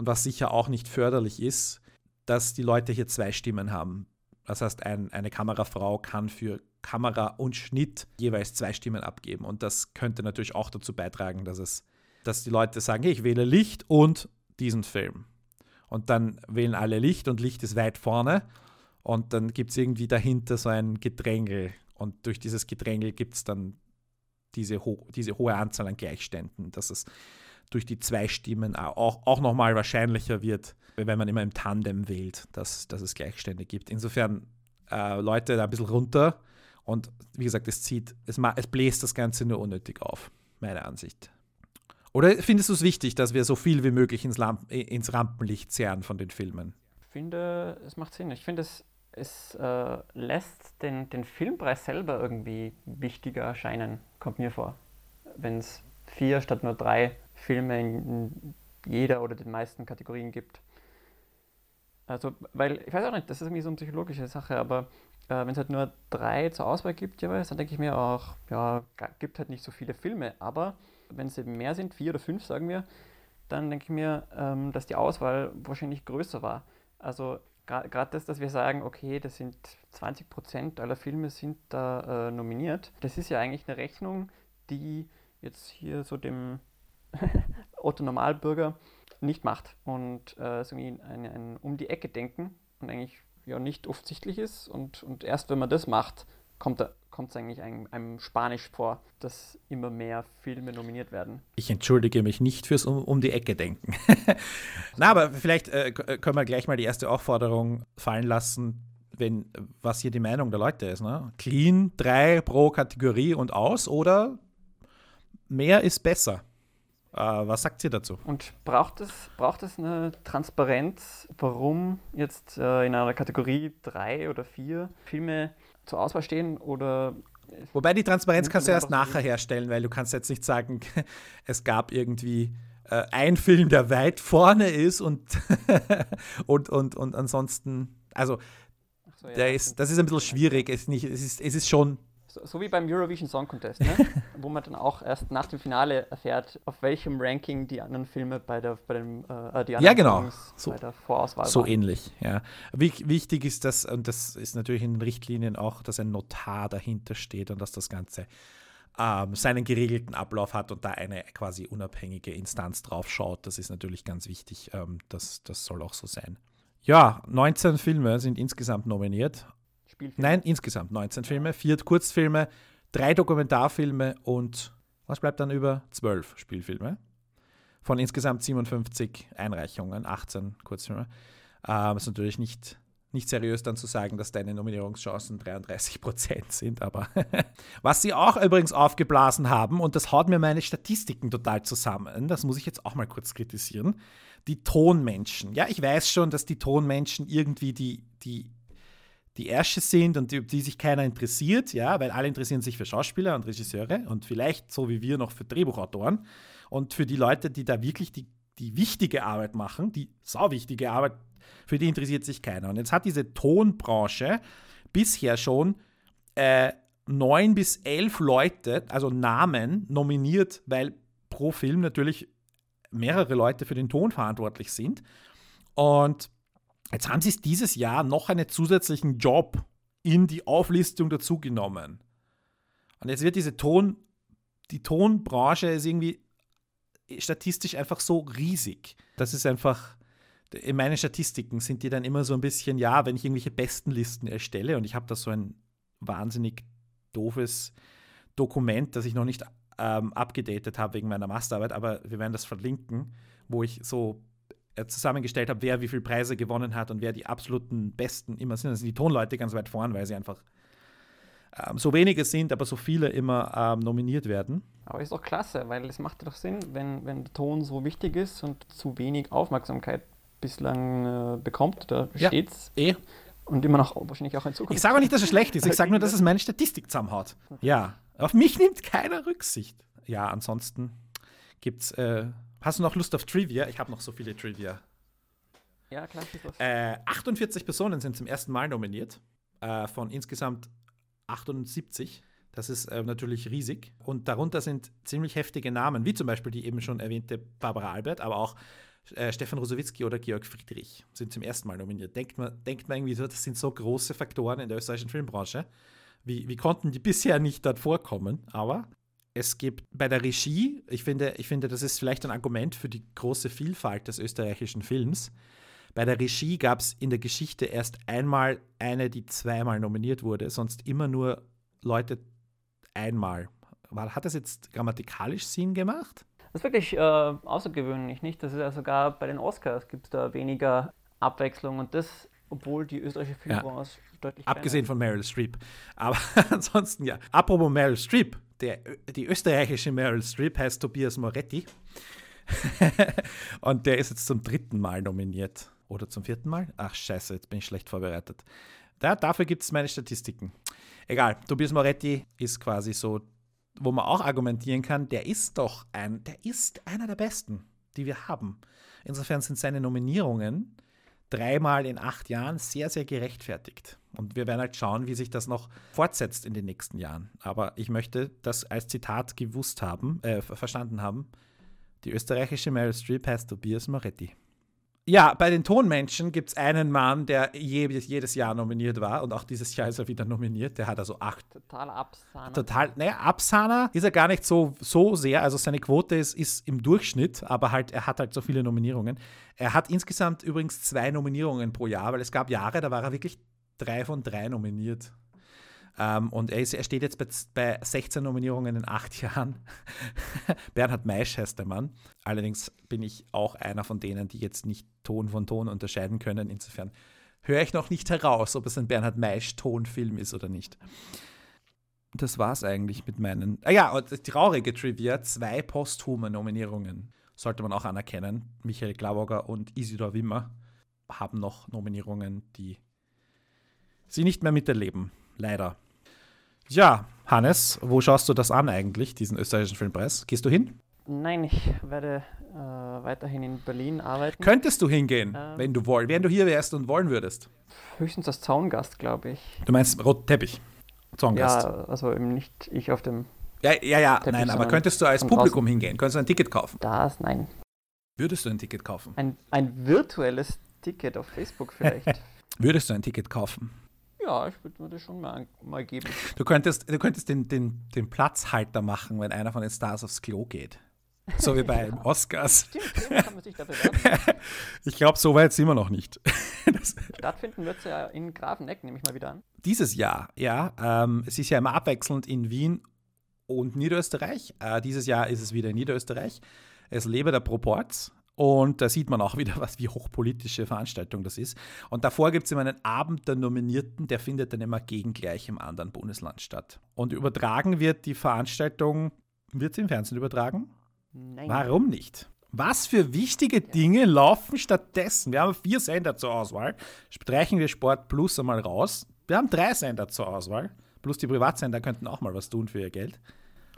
und was sicher auch nicht förderlich ist, dass die Leute hier zwei Stimmen haben. Das heißt, ein, eine Kamerafrau kann für Kamera und Schnitt jeweils zwei Stimmen abgeben. Und das könnte natürlich auch dazu beitragen, dass es, dass die Leute sagen, hey, ich wähle Licht und diesen Film. Und dann wählen alle Licht und Licht ist weit vorne. Und dann gibt es irgendwie dahinter so ein Gedrängel. Und durch dieses Gedrängel gibt es dann diese, ho diese hohe Anzahl an Gleichständen, dass es durch die zwei Stimmen auch, auch nochmal wahrscheinlicher wird, wenn man immer im Tandem wählt, dass, dass es Gleichstände gibt. Insofern äh, Leute da ein bisschen runter und wie gesagt, es zieht, es, es bläst das Ganze nur unnötig auf, meiner Ansicht. Oder findest du es wichtig, dass wir so viel wie möglich ins, Lamp ins Rampenlicht zehren von den Filmen? Ich finde, es macht Sinn. Ich finde, es, es äh, lässt den, den Filmpreis selber irgendwie wichtiger erscheinen, kommt mir vor. Wenn es vier statt nur drei Filme in jeder oder den meisten Kategorien gibt. Also, weil, ich weiß auch nicht, das ist irgendwie so eine psychologische Sache, aber äh, wenn es halt nur drei zur Auswahl gibt jeweils, dann denke ich mir auch, ja, gibt halt nicht so viele Filme, aber wenn es eben mehr sind, vier oder fünf, sagen wir, dann denke ich mir, ähm, dass die Auswahl wahrscheinlich größer war. Also gerade das, dass wir sagen, okay, das sind 20 Prozent aller Filme sind da äh, nominiert, das ist ja eigentlich eine Rechnung, die jetzt hier so dem Otto Normalbürger nicht macht und äh, so ein, ein, ein um die Ecke denken und eigentlich ja nicht offensichtlich ist und, und erst wenn man das macht, kommt es eigentlich einem, einem, Spanisch vor, dass immer mehr Filme nominiert werden. Ich entschuldige mich nicht fürs um, um die Ecke denken. Na, aber vielleicht äh, können wir gleich mal die erste Aufforderung fallen lassen, wenn, was hier die Meinung der Leute ist. Ne? Clean, drei pro Kategorie und aus oder mehr ist besser. Äh, was sagt ihr dazu? Und braucht es, braucht es eine Transparenz, warum jetzt äh, in einer Kategorie drei oder vier Filme zur Auswahl stehen oder Wobei die Transparenz kannst du erst nachher herstellen, weil du kannst jetzt nicht sagen, es gab irgendwie äh, ein Film, der weit vorne ist und, und, und, und ansonsten, also so, ja, der ist, das ist ein bisschen schwierig. Es nicht, es ist, es ist schon so, so, wie beim Eurovision Song Contest, ne? wo man dann auch erst nach dem Finale erfährt, auf welchem Ranking die anderen Filme bei der, bei dem, äh, die anderen ja, genau. Songs so, bei der Vorauswahl So waren. ähnlich, ja. Wichtig ist das, und das ist natürlich in den Richtlinien auch, dass ein Notar dahinter steht und dass das Ganze ähm, seinen geregelten Ablauf hat und da eine quasi unabhängige Instanz drauf schaut. Das ist natürlich ganz wichtig. Ähm, das, das soll auch so sein. Ja, 19 Filme sind insgesamt nominiert. Spielfilme? Nein, insgesamt 19 Filme, vier Kurzfilme, drei Dokumentarfilme und was bleibt dann über? Zwölf Spielfilme. Von insgesamt 57 Einreichungen, 18 Kurzfilme. Ähm, ist natürlich nicht, nicht seriös dann zu sagen, dass deine Nominierungschancen 33 Prozent sind, aber was sie auch übrigens aufgeblasen haben, und das haut mir meine Statistiken total zusammen, das muss ich jetzt auch mal kurz kritisieren, die Tonmenschen. Ja, ich weiß schon, dass die Tonmenschen irgendwie die, die die Ärsche sind und die, die sich keiner interessiert, ja, weil alle interessieren sich für Schauspieler und Regisseure und vielleicht so wie wir noch für Drehbuchautoren und für die Leute, die da wirklich die, die wichtige Arbeit machen, die sauwichtige Arbeit, für die interessiert sich keiner. Und jetzt hat diese Tonbranche bisher schon äh, neun bis elf Leute, also Namen, nominiert, weil pro Film natürlich mehrere Leute für den Ton verantwortlich sind. Und jetzt haben sie es dieses Jahr noch einen zusätzlichen Job in die Auflistung dazugenommen. Und jetzt wird diese Ton, die Tonbranche ist irgendwie statistisch einfach so riesig. Das ist einfach, in meinen Statistiken sind die dann immer so ein bisschen, ja, wenn ich irgendwelche Bestenlisten erstelle und ich habe da so ein wahnsinnig doofes Dokument, das ich noch nicht ähm, abgedatet habe wegen meiner Masterarbeit, aber wir werden das verlinken, wo ich so äh, zusammengestellt habe, wer wie viele Preise gewonnen hat und wer die absoluten Besten immer sind. Das sind die Tonleute ganz weit vorn, weil sie einfach ähm, so wenige sind, aber so viele immer ähm, nominiert werden. Aber ist doch klasse, weil es macht doch Sinn, wenn, wenn der Ton so wichtig ist und zu wenig Aufmerksamkeit bislang äh, bekommt, da Ja, steht's. Eh. Und immer noch wahrscheinlich auch in Zukunft. Ich sage auch nicht, dass es schlecht ist. Ich sage nur, dass es meine Statistik zusammenhaut. Ja, auf mich nimmt keiner Rücksicht. Ja, ansonsten gibt's. Äh, hast du noch Lust auf Trivia? Ich habe noch so viele Trivia. Ja, klar, los. Äh, 48 Personen sind zum ersten Mal nominiert, äh, von insgesamt 78. Das ist äh, natürlich riesig. Und darunter sind ziemlich heftige Namen, wie zum Beispiel die eben schon erwähnte Barbara Albert, aber auch äh, Stefan Rosowitzki oder Georg Friedrich sind zum ersten Mal nominiert. Denkt man, denkt man irgendwie so, das sind so große Faktoren in der österreichischen Filmbranche. Wie, wie konnten die bisher nicht dort vorkommen? Aber es gibt bei der Regie, ich finde, ich finde, das ist vielleicht ein Argument für die große Vielfalt des österreichischen Films. Bei der Regie gab es in der Geschichte erst einmal eine, die zweimal nominiert wurde, sonst immer nur Leute einmal. War, hat das jetzt grammatikalisch Sinn gemacht? Das ist wirklich äh, außergewöhnlich, nicht? Das ist ja sogar bei den Oscars gibt es da weniger Abwechslung und das, obwohl die österreichische Filmbranche deutlich Abgesehen von Meryl Streep. Aber ansonsten ja. Apropos Meryl Streep, der, die österreichische Meryl Streep heißt Tobias Moretti. Und der ist jetzt zum dritten Mal nominiert. Oder zum vierten Mal? Ach, scheiße, jetzt bin ich schlecht vorbereitet. Da, dafür gibt es meine Statistiken. Egal, Tobias Moretti ist quasi so, wo man auch argumentieren kann, der ist doch ein, der ist einer der besten, die wir haben. Insofern sind seine Nominierungen dreimal in acht Jahren sehr, sehr gerechtfertigt. Und wir werden halt schauen, wie sich das noch fortsetzt in den nächsten Jahren. Aber ich möchte das als Zitat gewusst haben, äh, verstanden haben. Die österreichische Meryl Streep heißt Tobias Moretti. Ja, bei den Tonmenschen gibt es einen Mann, der jedes, jedes Jahr nominiert war und auch dieses Jahr ist er wieder nominiert. Der hat also acht. Totaler Absahner. Total, naja, Absahner ist er gar nicht so, so sehr. Also seine Quote ist, ist im Durchschnitt, aber halt, er hat halt so viele Nominierungen. Er hat insgesamt übrigens zwei Nominierungen pro Jahr, weil es gab Jahre, da war er wirklich drei von drei nominiert. Ähm, und er, ist, er steht jetzt bei, bei 16 Nominierungen in acht Jahren. Bernhard Meisch heißt der Mann. Allerdings bin ich auch einer von denen, die jetzt nicht Ton von Ton unterscheiden können. Insofern höre ich noch nicht heraus, ob es ein Bernhard Meisch-Tonfilm ist oder nicht. Das war es eigentlich mit meinen. Ah ja, und traurige Trivia: zwei posthume Nominierungen. Sollte man auch anerkennen. Michael Glauber und Isidor Wimmer haben noch Nominierungen, die sie nicht mehr miterleben. Leider. Ja, Hannes, wo schaust du das an eigentlich, diesen österreichischen Filmpreis? Gehst du hin? Nein, ich werde äh, weiterhin in Berlin arbeiten. Könntest du hingehen, Ähm. wenn du wollen, wenn du hier wärst und wollen würdest? Höchstens als Zaungast, glaube ich. Du meinst roten Teppich? Zaungast. Ja, also eben nicht ich auf dem Ja, ja, ja, Teppich, nein, aber könntest du als Publikum draußen. hingehen? Könntest du ein Ticket kaufen? Das, nein. Würdest du ein Ticket kaufen? Ein, ein virtuelles Ticket auf Facebook vielleicht. Würdest du ein Ticket kaufen? Ja, ich würde mir das schon mal, mal geben. Du könntest, du könntest den, den, den Platzhalter machen, wenn einer von den Stars aufs Klo geht. So wie bei den Oscars. Stimmt. Ich glaube, so weit sind wir noch nicht. Stattfinden wird es ja in Grafeneck, nehme ich mal wieder an. dieses Jahr, ja, ähm, es ist ja immer abwechselnd in Wien und Niederösterreich. Äh, dieses Jahr ist es wieder in Niederösterreich. Es lebe der Proporz. Und da sieht man auch wieder, was wie hochpolitische Veranstaltung das ist. Und davor gibt es immer einen Abend der Nominierten, der findet dann immer gegengleich im anderen Bundesland statt. Und übertragen wird die Veranstaltung, wird sie im Fernsehen übertragen? Nein. Warum nicht? Was für wichtige Dinge laufen stattdessen? Wir haben vier Sender zur Auswahl. Streichen wir Sport Plus einmal raus. Wir haben drei Sender zur Auswahl. Plus die Privatsender könnten auch mal was tun für ihr Geld.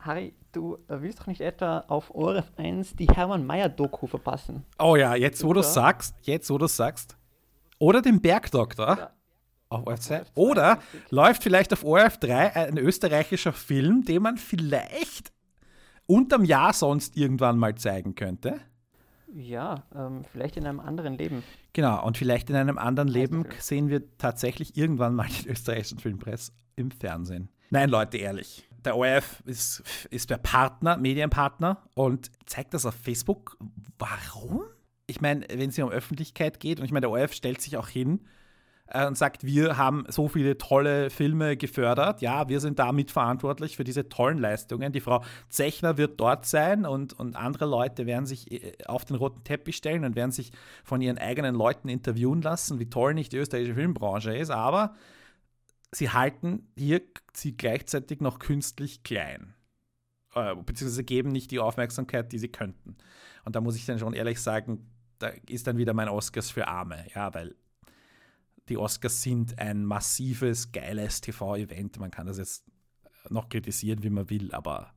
Harry, du willst doch nicht etwa auf ORF 1 die Hermann Mayer Doku verpassen? Oh ja, jetzt wo du sagst, jetzt wo du sagst. Oder den Bergdoktor. Ja. Auf ORF 2. Oder läuft vielleicht auf ORF 3 ein österreichischer Film, den man vielleicht unterm Jahr sonst irgendwann mal zeigen könnte. Ja, ähm, vielleicht in einem anderen Leben. Genau, und vielleicht in einem anderen Leben sehen wir tatsächlich irgendwann mal den österreichischen Filmpreis im Fernsehen. Nein, Leute, ehrlich. Der ORF ist, ist der Partner, Medienpartner und zeigt das auf Facebook. Warum? Ich meine, wenn es um Öffentlichkeit geht, und ich meine, der ORF stellt sich auch hin äh, und sagt, wir haben so viele tolle Filme gefördert. Ja, wir sind damit verantwortlich für diese tollen Leistungen. Die Frau Zechner wird dort sein und, und andere Leute werden sich äh, auf den roten Teppich stellen und werden sich von ihren eigenen Leuten interviewen lassen, wie toll nicht die österreichische Filmbranche ist. Aber sie halten hier sie gleichzeitig noch künstlich klein. Äh, beziehungsweise geben nicht die Aufmerksamkeit, die sie könnten. Und da muss ich dann schon ehrlich sagen, da ist dann wieder mein Oscars für Arme, ja, weil die Oscars sind ein massives, geiles TV-Event. Man kann das jetzt noch kritisieren, wie man will, aber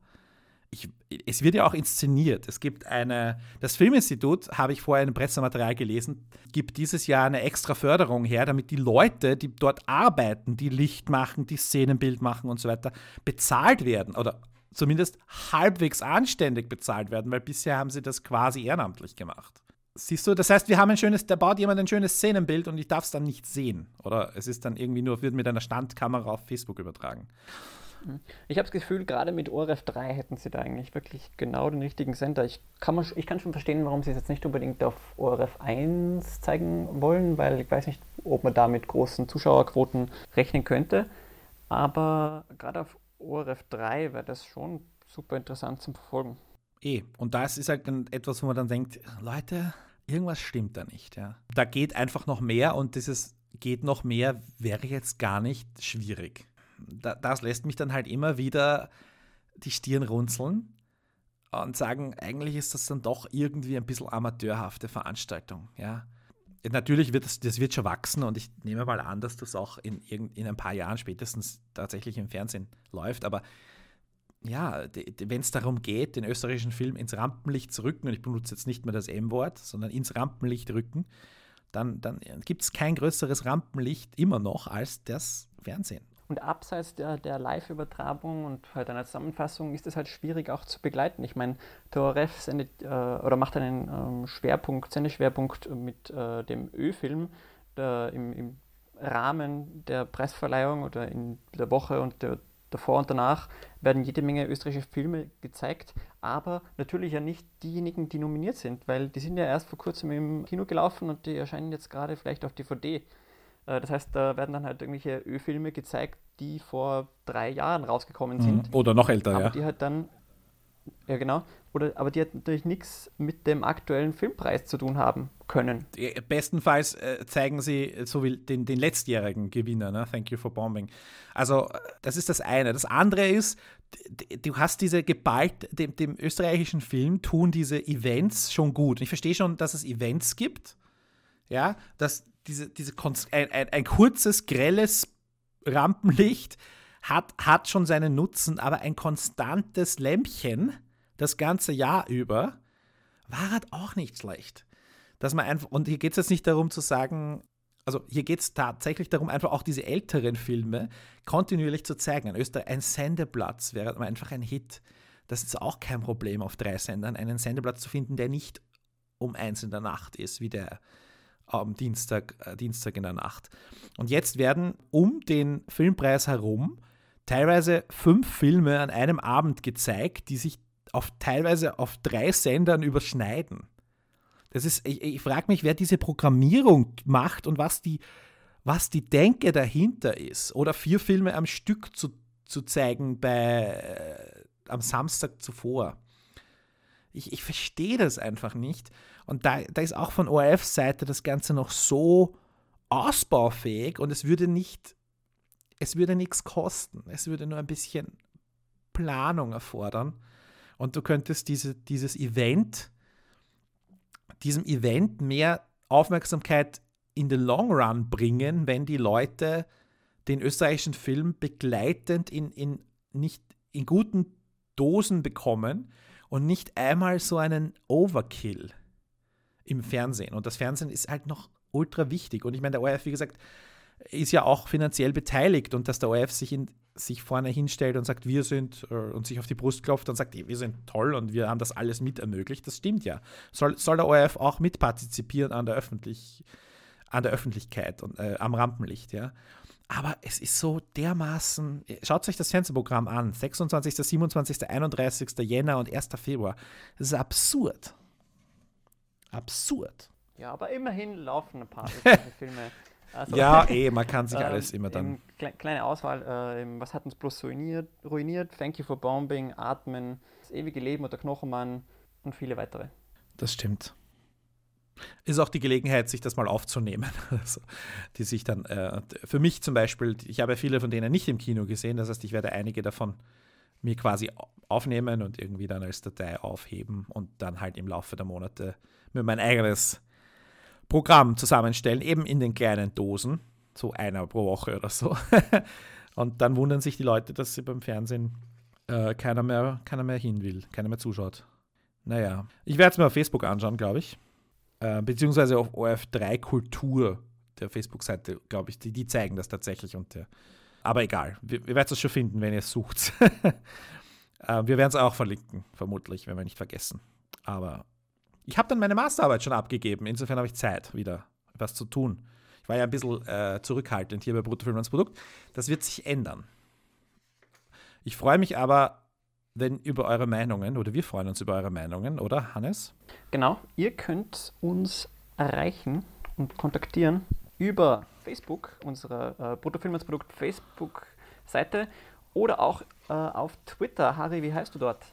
ich, es wird ja auch inszeniert. Es gibt eine, das Filminstitut, habe ich vorher in Pressematerial gelesen, gibt dieses Jahr eine extra Förderung her, damit die Leute, die dort arbeiten, die Licht machen, die Szenenbild machen und so weiter, bezahlt werden oder zumindest halbwegs anständig bezahlt werden, weil bisher haben sie das quasi ehrenamtlich gemacht. Siehst du, das heißt, wir haben ein schönes, da baut jemand ein schönes Szenenbild und ich darf es dann nicht sehen. Oder es ist dann irgendwie nur, wird mit einer Standkamera auf Facebook übertragen. Ich habe das Gefühl, gerade mit ORF 3 hätten sie da eigentlich wirklich genau den richtigen Sender. Ich kann, ich kann schon verstehen, warum sie es jetzt nicht unbedingt auf ORF 1 zeigen wollen, weil ich weiß nicht, ob man da mit großen Zuschauerquoten rechnen könnte. Aber gerade auf ORF 3 wäre das schon super interessant zum Verfolgen. Eh, und das ist halt etwas, wo man dann denkt, Leute, irgendwas stimmt da nicht. Ja. Da geht einfach noch mehr und dieses geht noch mehr wäre jetzt gar nicht schwierig. Da, das lässt mich dann halt immer wieder die Stirn runzeln und sagen, eigentlich ist das dann doch irgendwie ein bisschen amateurhafte Veranstaltung. Ja. Natürlich wird das, das wird schon wachsen und ich nehme mal an, dass das auch in, in ein paar Jahren spätestens tatsächlich im Fernsehen läuft, aber ja, wenn es darum geht, den österreichischen Film ins Rampenlicht zu rücken, und ich benutze jetzt nicht mehr das M-Wort, sondern ins Rampenlicht rücken, dann, dann gibt es kein größeres Rampenlicht immer noch als das Fernsehen. Und abseits der, der Live-Übertragung und halt einer Zusammenfassung ist es halt schwierig auch zu begleiten. Ich meine, ORF sendet äh, oder macht einen ähm, Schwerpunkt, Sendeschwerpunkt mit äh, dem Ö-Film im, im Rahmen der Preisverleihung oder in der Woche und der davor und danach werden jede Menge österreichische Filme gezeigt, aber natürlich ja nicht diejenigen, die nominiert sind, weil die sind ja erst vor kurzem im Kino gelaufen und die erscheinen jetzt gerade vielleicht auf DVD. Äh, das heißt, da werden dann halt irgendwelche Ö-Filme gezeigt, die vor drei Jahren rausgekommen sind. Mhm. Oder noch älter, aber ja. Die halt dann, ja genau, oder, aber die hat natürlich nichts mit dem aktuellen Filmpreis zu tun haben können. Bestenfalls äh, zeigen sie so wie den, den letztjährigen Gewinner, ne? Thank you for bombing. Also, das ist das eine. Das andere ist, du hast diese geballt, dem, dem österreichischen Film tun diese Events schon gut. Ich verstehe schon, dass es Events gibt, ja, dass diese, diese ein, ein, ein kurzes, grelles Rampenlicht hat, hat schon seinen Nutzen, aber ein konstantes Lämpchen das ganze Jahr über, war halt auch nicht schlecht. Dass man einfach, und hier geht es jetzt nicht darum zu sagen, also hier geht es tatsächlich darum, einfach auch diese älteren Filme kontinuierlich zu zeigen. In Österreich ein Sendeplatz wäre einfach ein Hit. Das ist auch kein Problem auf drei Sendern, einen Sendeplatz zu finden, der nicht um eins in der Nacht ist, wie der am Dienstag, äh, Dienstag in der Nacht. Und jetzt werden um den Filmpreis herum teilweise fünf Filme an einem Abend gezeigt, die sich auf, teilweise auf drei Sendern überschneiden. Das ist, ich, ich frage mich, wer diese Programmierung macht und was die, was die Denke dahinter ist. Oder vier Filme am Stück zu, zu zeigen bei, äh, am Samstag zuvor. Ich, ich verstehe das einfach nicht. Und da, da ist auch von ORF-Seite das Ganze noch so ausbaufähig und es würde nicht, es würde nichts kosten. Es würde nur ein bisschen Planung erfordern. Und du könntest diese, dieses Event, diesem Event mehr Aufmerksamkeit in den Long Run bringen, wenn die Leute den österreichischen Film begleitend in, in nicht in guten Dosen bekommen und nicht einmal so einen Overkill im Fernsehen. Und das Fernsehen ist halt noch ultra wichtig. Und ich meine, der ORF, wie gesagt, ist ja auch finanziell beteiligt und dass der ORF sich, in, sich vorne hinstellt und sagt, wir sind äh, und sich auf die Brust klopft und sagt, wir sind toll und wir haben das alles mit ermöglicht, das stimmt ja. Soll, soll der ORF auch mitpartizipieren an der, Öffentlich, an der Öffentlichkeit und äh, am Rampenlicht, ja. Aber es ist so dermaßen. Schaut euch das Fernsehprogramm an. 26., 27., 31. Jänner und 1. Februar. Das ist absurd. Absurd. Ja, aber immerhin laufen ein paar Filme. Also, ja, eh, man kann sich alles immer dann. Kle kleine Auswahl, äh, was hat uns bloß ruiniert, ruiniert? Thank you for bombing, Atmen, das ewige Leben oder Knochenmann und viele weitere. Das stimmt. Ist auch die Gelegenheit, sich das mal aufzunehmen. Also, die sich dann, äh, für mich zum Beispiel, ich habe ja viele von denen nicht im Kino gesehen, das heißt, ich werde einige davon mir quasi aufnehmen und irgendwie dann als Datei aufheben und dann halt im Laufe der Monate mir mein eigenes Programm zusammenstellen, eben in den kleinen Dosen, so einer pro Woche oder so. und dann wundern sich die Leute, dass sie beim Fernsehen äh, keiner, mehr, keiner mehr hin will, keiner mehr zuschaut. Naja, ich werde es mir auf Facebook anschauen, glaube ich. Äh, beziehungsweise auf OF3 Kultur, der Facebook-Seite, glaube ich, die, die zeigen das tatsächlich. Und der, aber egal, wir werden es schon finden, wenn ihr es sucht. äh, wir werden es auch verlinken, vermutlich, wenn wir nicht vergessen. Aber ich habe dann meine Masterarbeit schon abgegeben. Insofern habe ich Zeit, wieder was zu tun. Ich war ja ein bisschen äh, zurückhaltend hier bei Bruttofilm als Produkt. Das wird sich ändern. Ich freue mich aber, wenn über eure Meinungen, oder wir freuen uns über eure Meinungen, oder Hannes? Genau, ihr könnt uns erreichen und kontaktieren über Facebook, unsere äh, Bruttofilm als Produkt Facebook-Seite oder auch äh, auf Twitter. Harry, wie heißt du dort?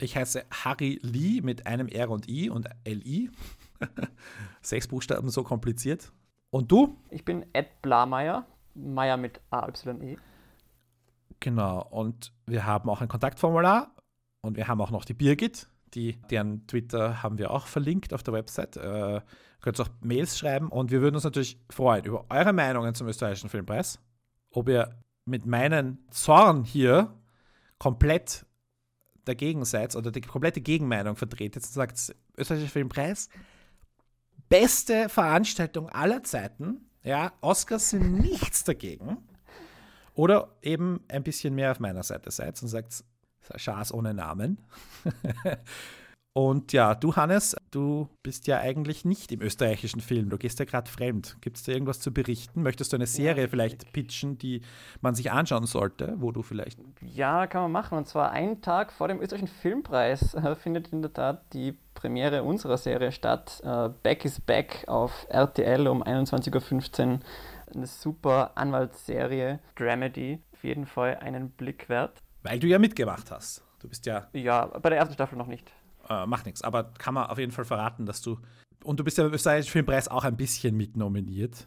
Ich heiße Harry Lee mit einem R und I und LI. Sechs Buchstaben, so kompliziert. Und du? Ich bin Ed Blameyer, Meyer mit AYE. Genau, und wir haben auch ein Kontaktformular und wir haben auch noch die Birgit, die, deren Twitter haben wir auch verlinkt auf der Website. Äh, könnt auch Mails schreiben und wir würden uns natürlich freuen über eure Meinungen zum österreichischen Filmpreis. Ob ihr mit meinen Zorn hier komplett dagegen seid oder die komplette Gegenmeinung vertretet und sagt, österreichischer Filmpreis, beste Veranstaltung aller Zeiten, ja, Oscars sind nichts dagegen. Oder eben ein bisschen mehr auf meiner Seite seid und sagt, Schaß ohne Namen. Und ja, du Hannes, du bist ja eigentlich nicht im österreichischen Film. Du gehst ja gerade fremd. Gibt es da irgendwas zu berichten? Möchtest du eine Serie ja, vielleicht pitchen, die man sich anschauen sollte, wo du vielleicht. Ja, kann man machen. Und zwar einen Tag vor dem österreichischen Filmpreis äh, findet in der Tat die Premiere unserer Serie statt. Äh, Back is Back auf RTL um 21.15 Uhr. Eine super Anwaltsserie, Dramedy. Auf jeden Fall einen Blick wert. Weil du ja mitgemacht hast. Du bist ja. Ja, bei der ersten Staffel noch nicht äh, macht nichts. Aber kann man auf jeden Fall verraten, dass du. Und du bist ja beim österreichischen Filmpreis auch ein bisschen mitnominiert.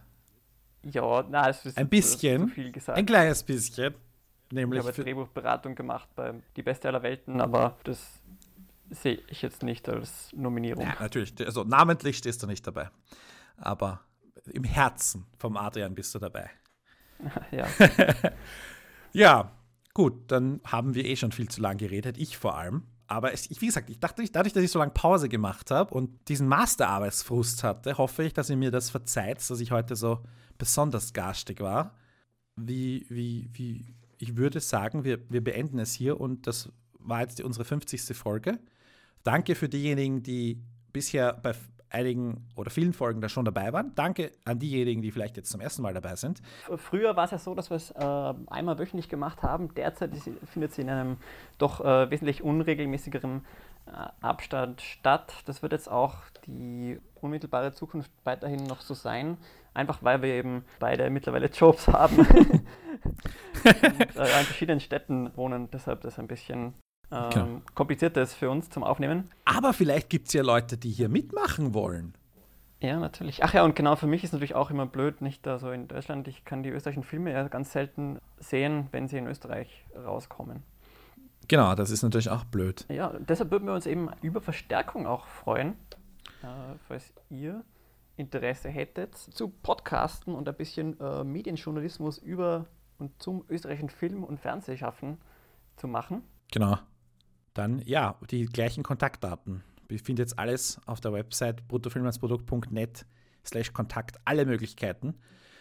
Ja, na, das ist ein bisschen. Zu viel gesagt. Ein kleines bisschen. Nämlich ich habe Drehbuchberatung gemacht bei Die Beste aller Welten, aber das sehe ich jetzt nicht als Nominierung. Ja, natürlich. Also namentlich stehst du nicht dabei. Aber im Herzen vom Adrian bist du dabei. ja. ja, gut, dann haben wir eh schon viel zu lang geredet. Ich vor allem. Aber es, wie gesagt, ich dachte, dadurch, dass ich so lange Pause gemacht habe und diesen Masterarbeitsfrust hatte, hoffe ich, dass ihr mir das verzeiht, dass ich heute so besonders garstig war. Wie, wie, wie, ich würde sagen, wir, wir beenden es hier und das war jetzt unsere 50. Folge. Danke für diejenigen, die bisher bei einigen oder vielen Folgen da schon dabei waren. Danke an diejenigen, die vielleicht jetzt zum ersten Mal dabei sind. Früher war es ja so, dass wir es äh, einmal wöchentlich gemacht haben. Derzeit findet sie in einem doch äh, wesentlich unregelmäßigeren äh, Abstand statt. Das wird jetzt auch die unmittelbare Zukunft weiterhin noch so sein. Einfach weil wir eben beide mittlerweile Jobs haben und äh, in verschiedenen Städten wohnen. Deshalb das ein bisschen ähm, genau. komplizierter ist für uns zum Aufnehmen. Aber vielleicht gibt es ja Leute, die hier mitmachen wollen. Ja, natürlich. Ach ja, und genau für mich ist natürlich auch immer blöd, nicht da so in Deutschland. Ich kann die österreichischen Filme ja ganz selten sehen, wenn sie in Österreich rauskommen. Genau, das ist natürlich auch blöd. Ja, deshalb würden wir uns eben über Verstärkung auch freuen, äh, falls ihr Interesse hättet, zu Podcasten und ein bisschen äh, Medienjournalismus über und zum österreichischen Film- und Fernsehschaffen zu machen. Genau. Dann ja, die gleichen Kontaktdaten. Ihr findet jetzt alles auf der Website bruttofilmlandsprodukt.net slash Kontakt, alle Möglichkeiten.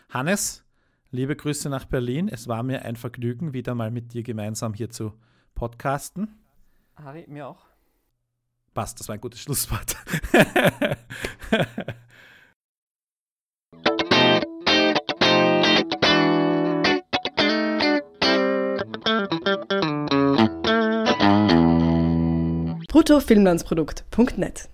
Hannes, liebe Grüße nach Berlin. Es war mir ein Vergnügen, wieder mal mit dir gemeinsam hier zu podcasten. Harry, mir auch. Passt, das war ein gutes Schlusswort. bruttofilmlandsprodukt.net